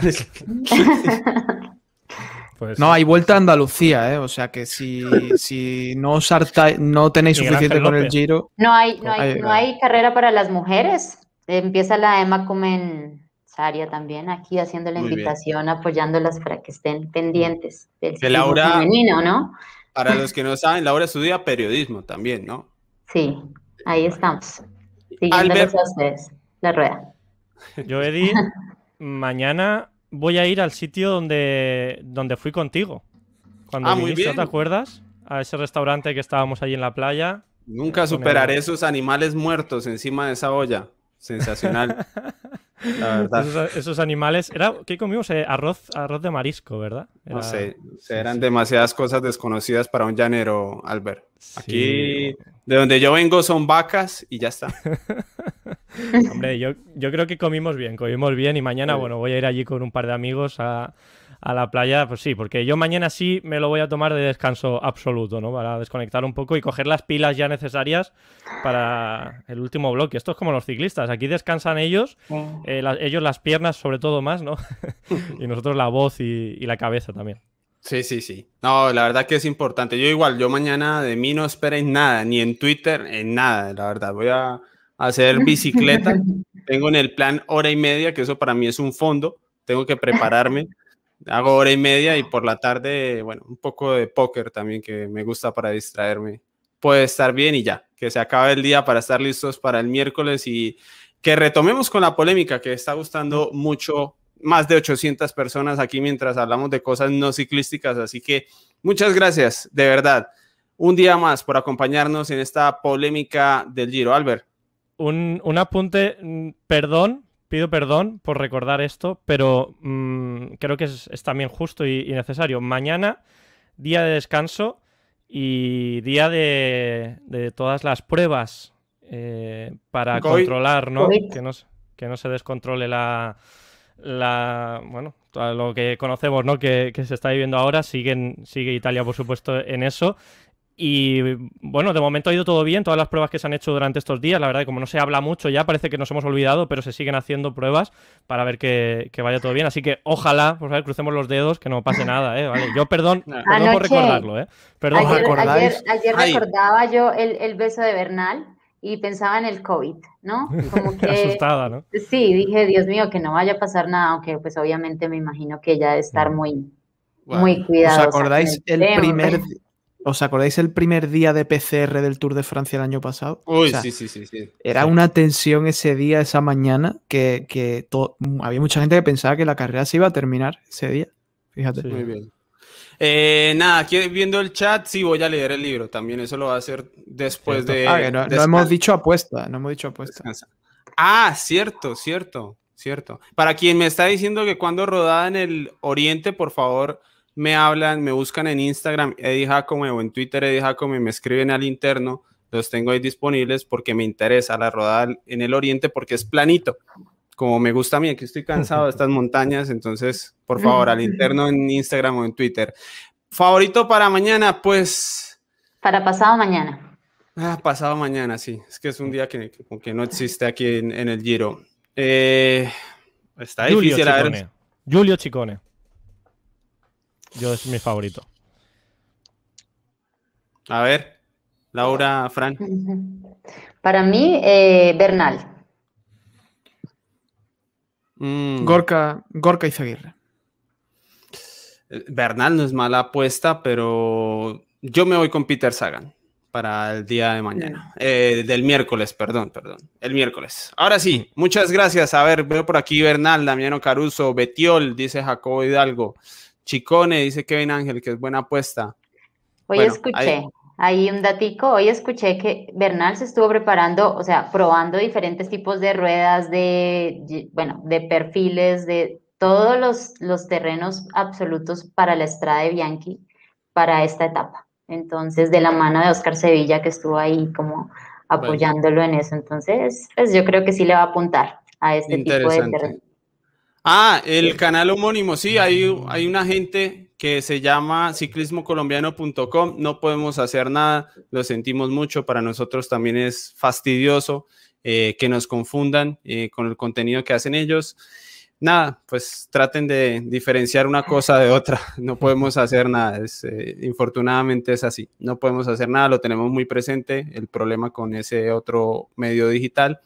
*laughs* *laughs* Pues no, hay vuelta a Andalucía, ¿eh? O sea que si, si no, os no tenéis suficiente con el Giro. No hay, no hay, no hay carrera para las mujeres. Empieza la Emma Comen Saria también aquí haciendo la invitación, apoyándolas para que estén pendientes del Laura, femenino, ¿no? Para los *laughs* que no saben, Laura estudia periodismo también, ¿no? Sí, ahí estamos. Siguiéndolos a ustedes, la rueda. Yo, Eddie, *laughs* mañana voy a ir al sitio donde, donde fui contigo. Cuando ah, viniste, ¿te acuerdas? A ese restaurante que estábamos allí en la playa. Nunca superaré esos animales muertos encima de esa olla. Sensacional. la *laughs* verdad. Esos, animales. Era, ¿Qué comimos? Eh, arroz, arroz de marisco, ¿verdad? no sé. eran demasiadas cosas desconocidas para un llanero, Albert. Aquí, de donde yo vengo, son vacas y ya está. *laughs* Hombre, yo, yo creo que comimos bien, comimos bien y mañana, bueno, voy a ir allí con un par de amigos a, la playa, pues sí, porque yo mañana sí me lo voy a tomar de descanso absoluto, ¿no? Para desconectar un poco y coger las pilas ya necesarias para el último bloque. Esto es como los ciclistas, aquí descansan ellos, eh, ellos las piernas sobre todo más, ¿no? *laughs* y nosotros la voz y, y, la cabeza también. Sí, sí, sí. No, la verdad que es importante. Yo igual, yo mañana de mí no esperen nada, ni en Twitter, en nada, la verdad. Voy a hacer bicicleta. *laughs* Tengo en el plan hora y media, que eso para mí es un fondo. Tengo que prepararme. Hago hora y media y por la tarde, bueno, un poco de póker también que me gusta para distraerme. Puede estar bien y ya, que se acabe el día para estar listos para el miércoles y que retomemos con la polémica que está gustando mucho, más de 800 personas aquí mientras hablamos de cosas no ciclísticas. Así que muchas gracias, de verdad. Un día más por acompañarnos en esta polémica del Giro. Albert un, apunte, mm, perdón, pido perdón por recordar esto, pero mm, creo que es, también justo y, necesario. Mañana, día de descanso y día de, todas las pruebas eh, para controlar, ¿no? Que, no se- que no se descontrole la, la bueno, todo lo que conocemos, ¿no? Que, que se está viviendo ahora. Siguen, sigue Italia, por supuesto, en eso. Y bueno, de momento ha ido todo bien, todas las pruebas que se han hecho durante estos días, la verdad que como no se habla mucho ya, parece que nos hemos olvidado, pero se siguen haciendo pruebas para ver que, que vaya todo bien. Así que ojalá, por favor, crucemos los dedos, que no pase nada, ¿eh? Vale, yo perdón, *laughs* perdón por recordarlo, ¿eh? Perdón. ¿os Ayer, acordáis? ayer, ayer Ay. recordaba yo el, el beso de Bernal y pensaba en el COVID, ¿no? Como *laughs* que Asustada, ¿no? sí, dije, Dios mío, que no vaya a pasar nada, aunque pues obviamente me imagino que ella debe estar muy, Wow. muy ¿Os cuidadosa. acordáis con el tema. primer ¿Os acordáis el primer día de PCR del Tour de Francia el año pasado? Uy, O sea, sí, sí, sí, sí. Era Sí. una tensión ese día, esa mañana, que, que to- había mucha gente que pensaba que la carrera se iba a terminar ese día. Fíjate. Sí. Muy bien. Eh, nada, aquí viendo el chat, sí voy a leer el libro también. Eso lo va a hacer después Cierto. de. Ah, que no, no hemos dicho apuesta, no hemos dicho apuesta. descansa. Ah, cierto, cierto, cierto. Para quien me está diciendo que cuando rodada en el Oriente, por favor, me hablan, me buscan en Instagram, Eddie Jacome, o en Twitter, Eddie Jacome, me escriben al interno. Los tengo ahí disponibles porque me interesa la rodada en el Oriente porque es planito. Como me gusta a mí, aquí estoy cansado de estas montañas, entonces, por favor, al interno en Instagram o en Twitter. Favorito para mañana, pues Para pasado mañana. Ah, pasado mañana, sí. Es que es un día que, que no existe aquí en, en el Giro. Eh, está Giulio difícil. A ver. Giulio Ciccone. Yo es mi favorito. a ver, Laura, Fran. Para mí, eh, Bernal. Mm, Gorka, Gorka Izaguirre. Bernal no es mala apuesta, pero yo me voy con Peter Sagan para el día de mañana. Eh, del miércoles, perdón, perdón. El miércoles. Ahora sí, muchas gracias. A ver, veo por aquí Bernal, Damiano Caruso, Betiol, dice Jacobo Hidalgo. Chicone, dice Kevin Ángel, que es buena apuesta. Hoy Bueno, escuché, ahí- ahí un datico, hoy escuché que Bernal se estuvo preparando, o sea, probando diferentes tipos de ruedas, de, bueno, de perfiles, de todos los, los terrenos absolutos para la Estrada de Bianchi para esta etapa. Entonces, de la mano de Oscar Sevilla, que estuvo ahí como apoyándolo en eso. Entonces, pues yo creo que sí le va a apuntar a este tipo de Interesante. Ah, el canal homónimo, sí, hay, hay una gente que se llama ciclismocolombiano.com, no podemos hacer nada, lo sentimos mucho, para nosotros también es fastidioso eh, que nos confundan eh, con el contenido que hacen ellos. Nada, pues traten de diferenciar una cosa de otra, *laughs* no podemos hacer nada, es, eh, infortunadamente es así, no podemos hacer nada, lo tenemos muy presente, el problema con ese otro medio digital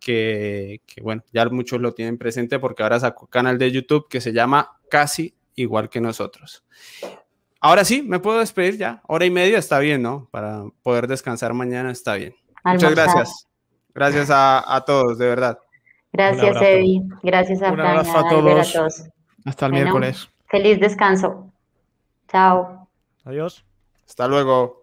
que, que, bueno, ya muchos lo tienen presente porque ahora sacó canal de YouTube que se llama Casi igual que nosotros. Ahora sí, me puedo despedir ya. Hora y media está bien, ¿no? Para poder descansar mañana está bien. Muchas gracias. Gracias a, a todos, de verdad. Gracias. Eddie. Gracias a Un abrazo a todos. a todos. Hasta el Bueno. miércoles. Feliz descanso. Chao. Adiós. Hasta luego.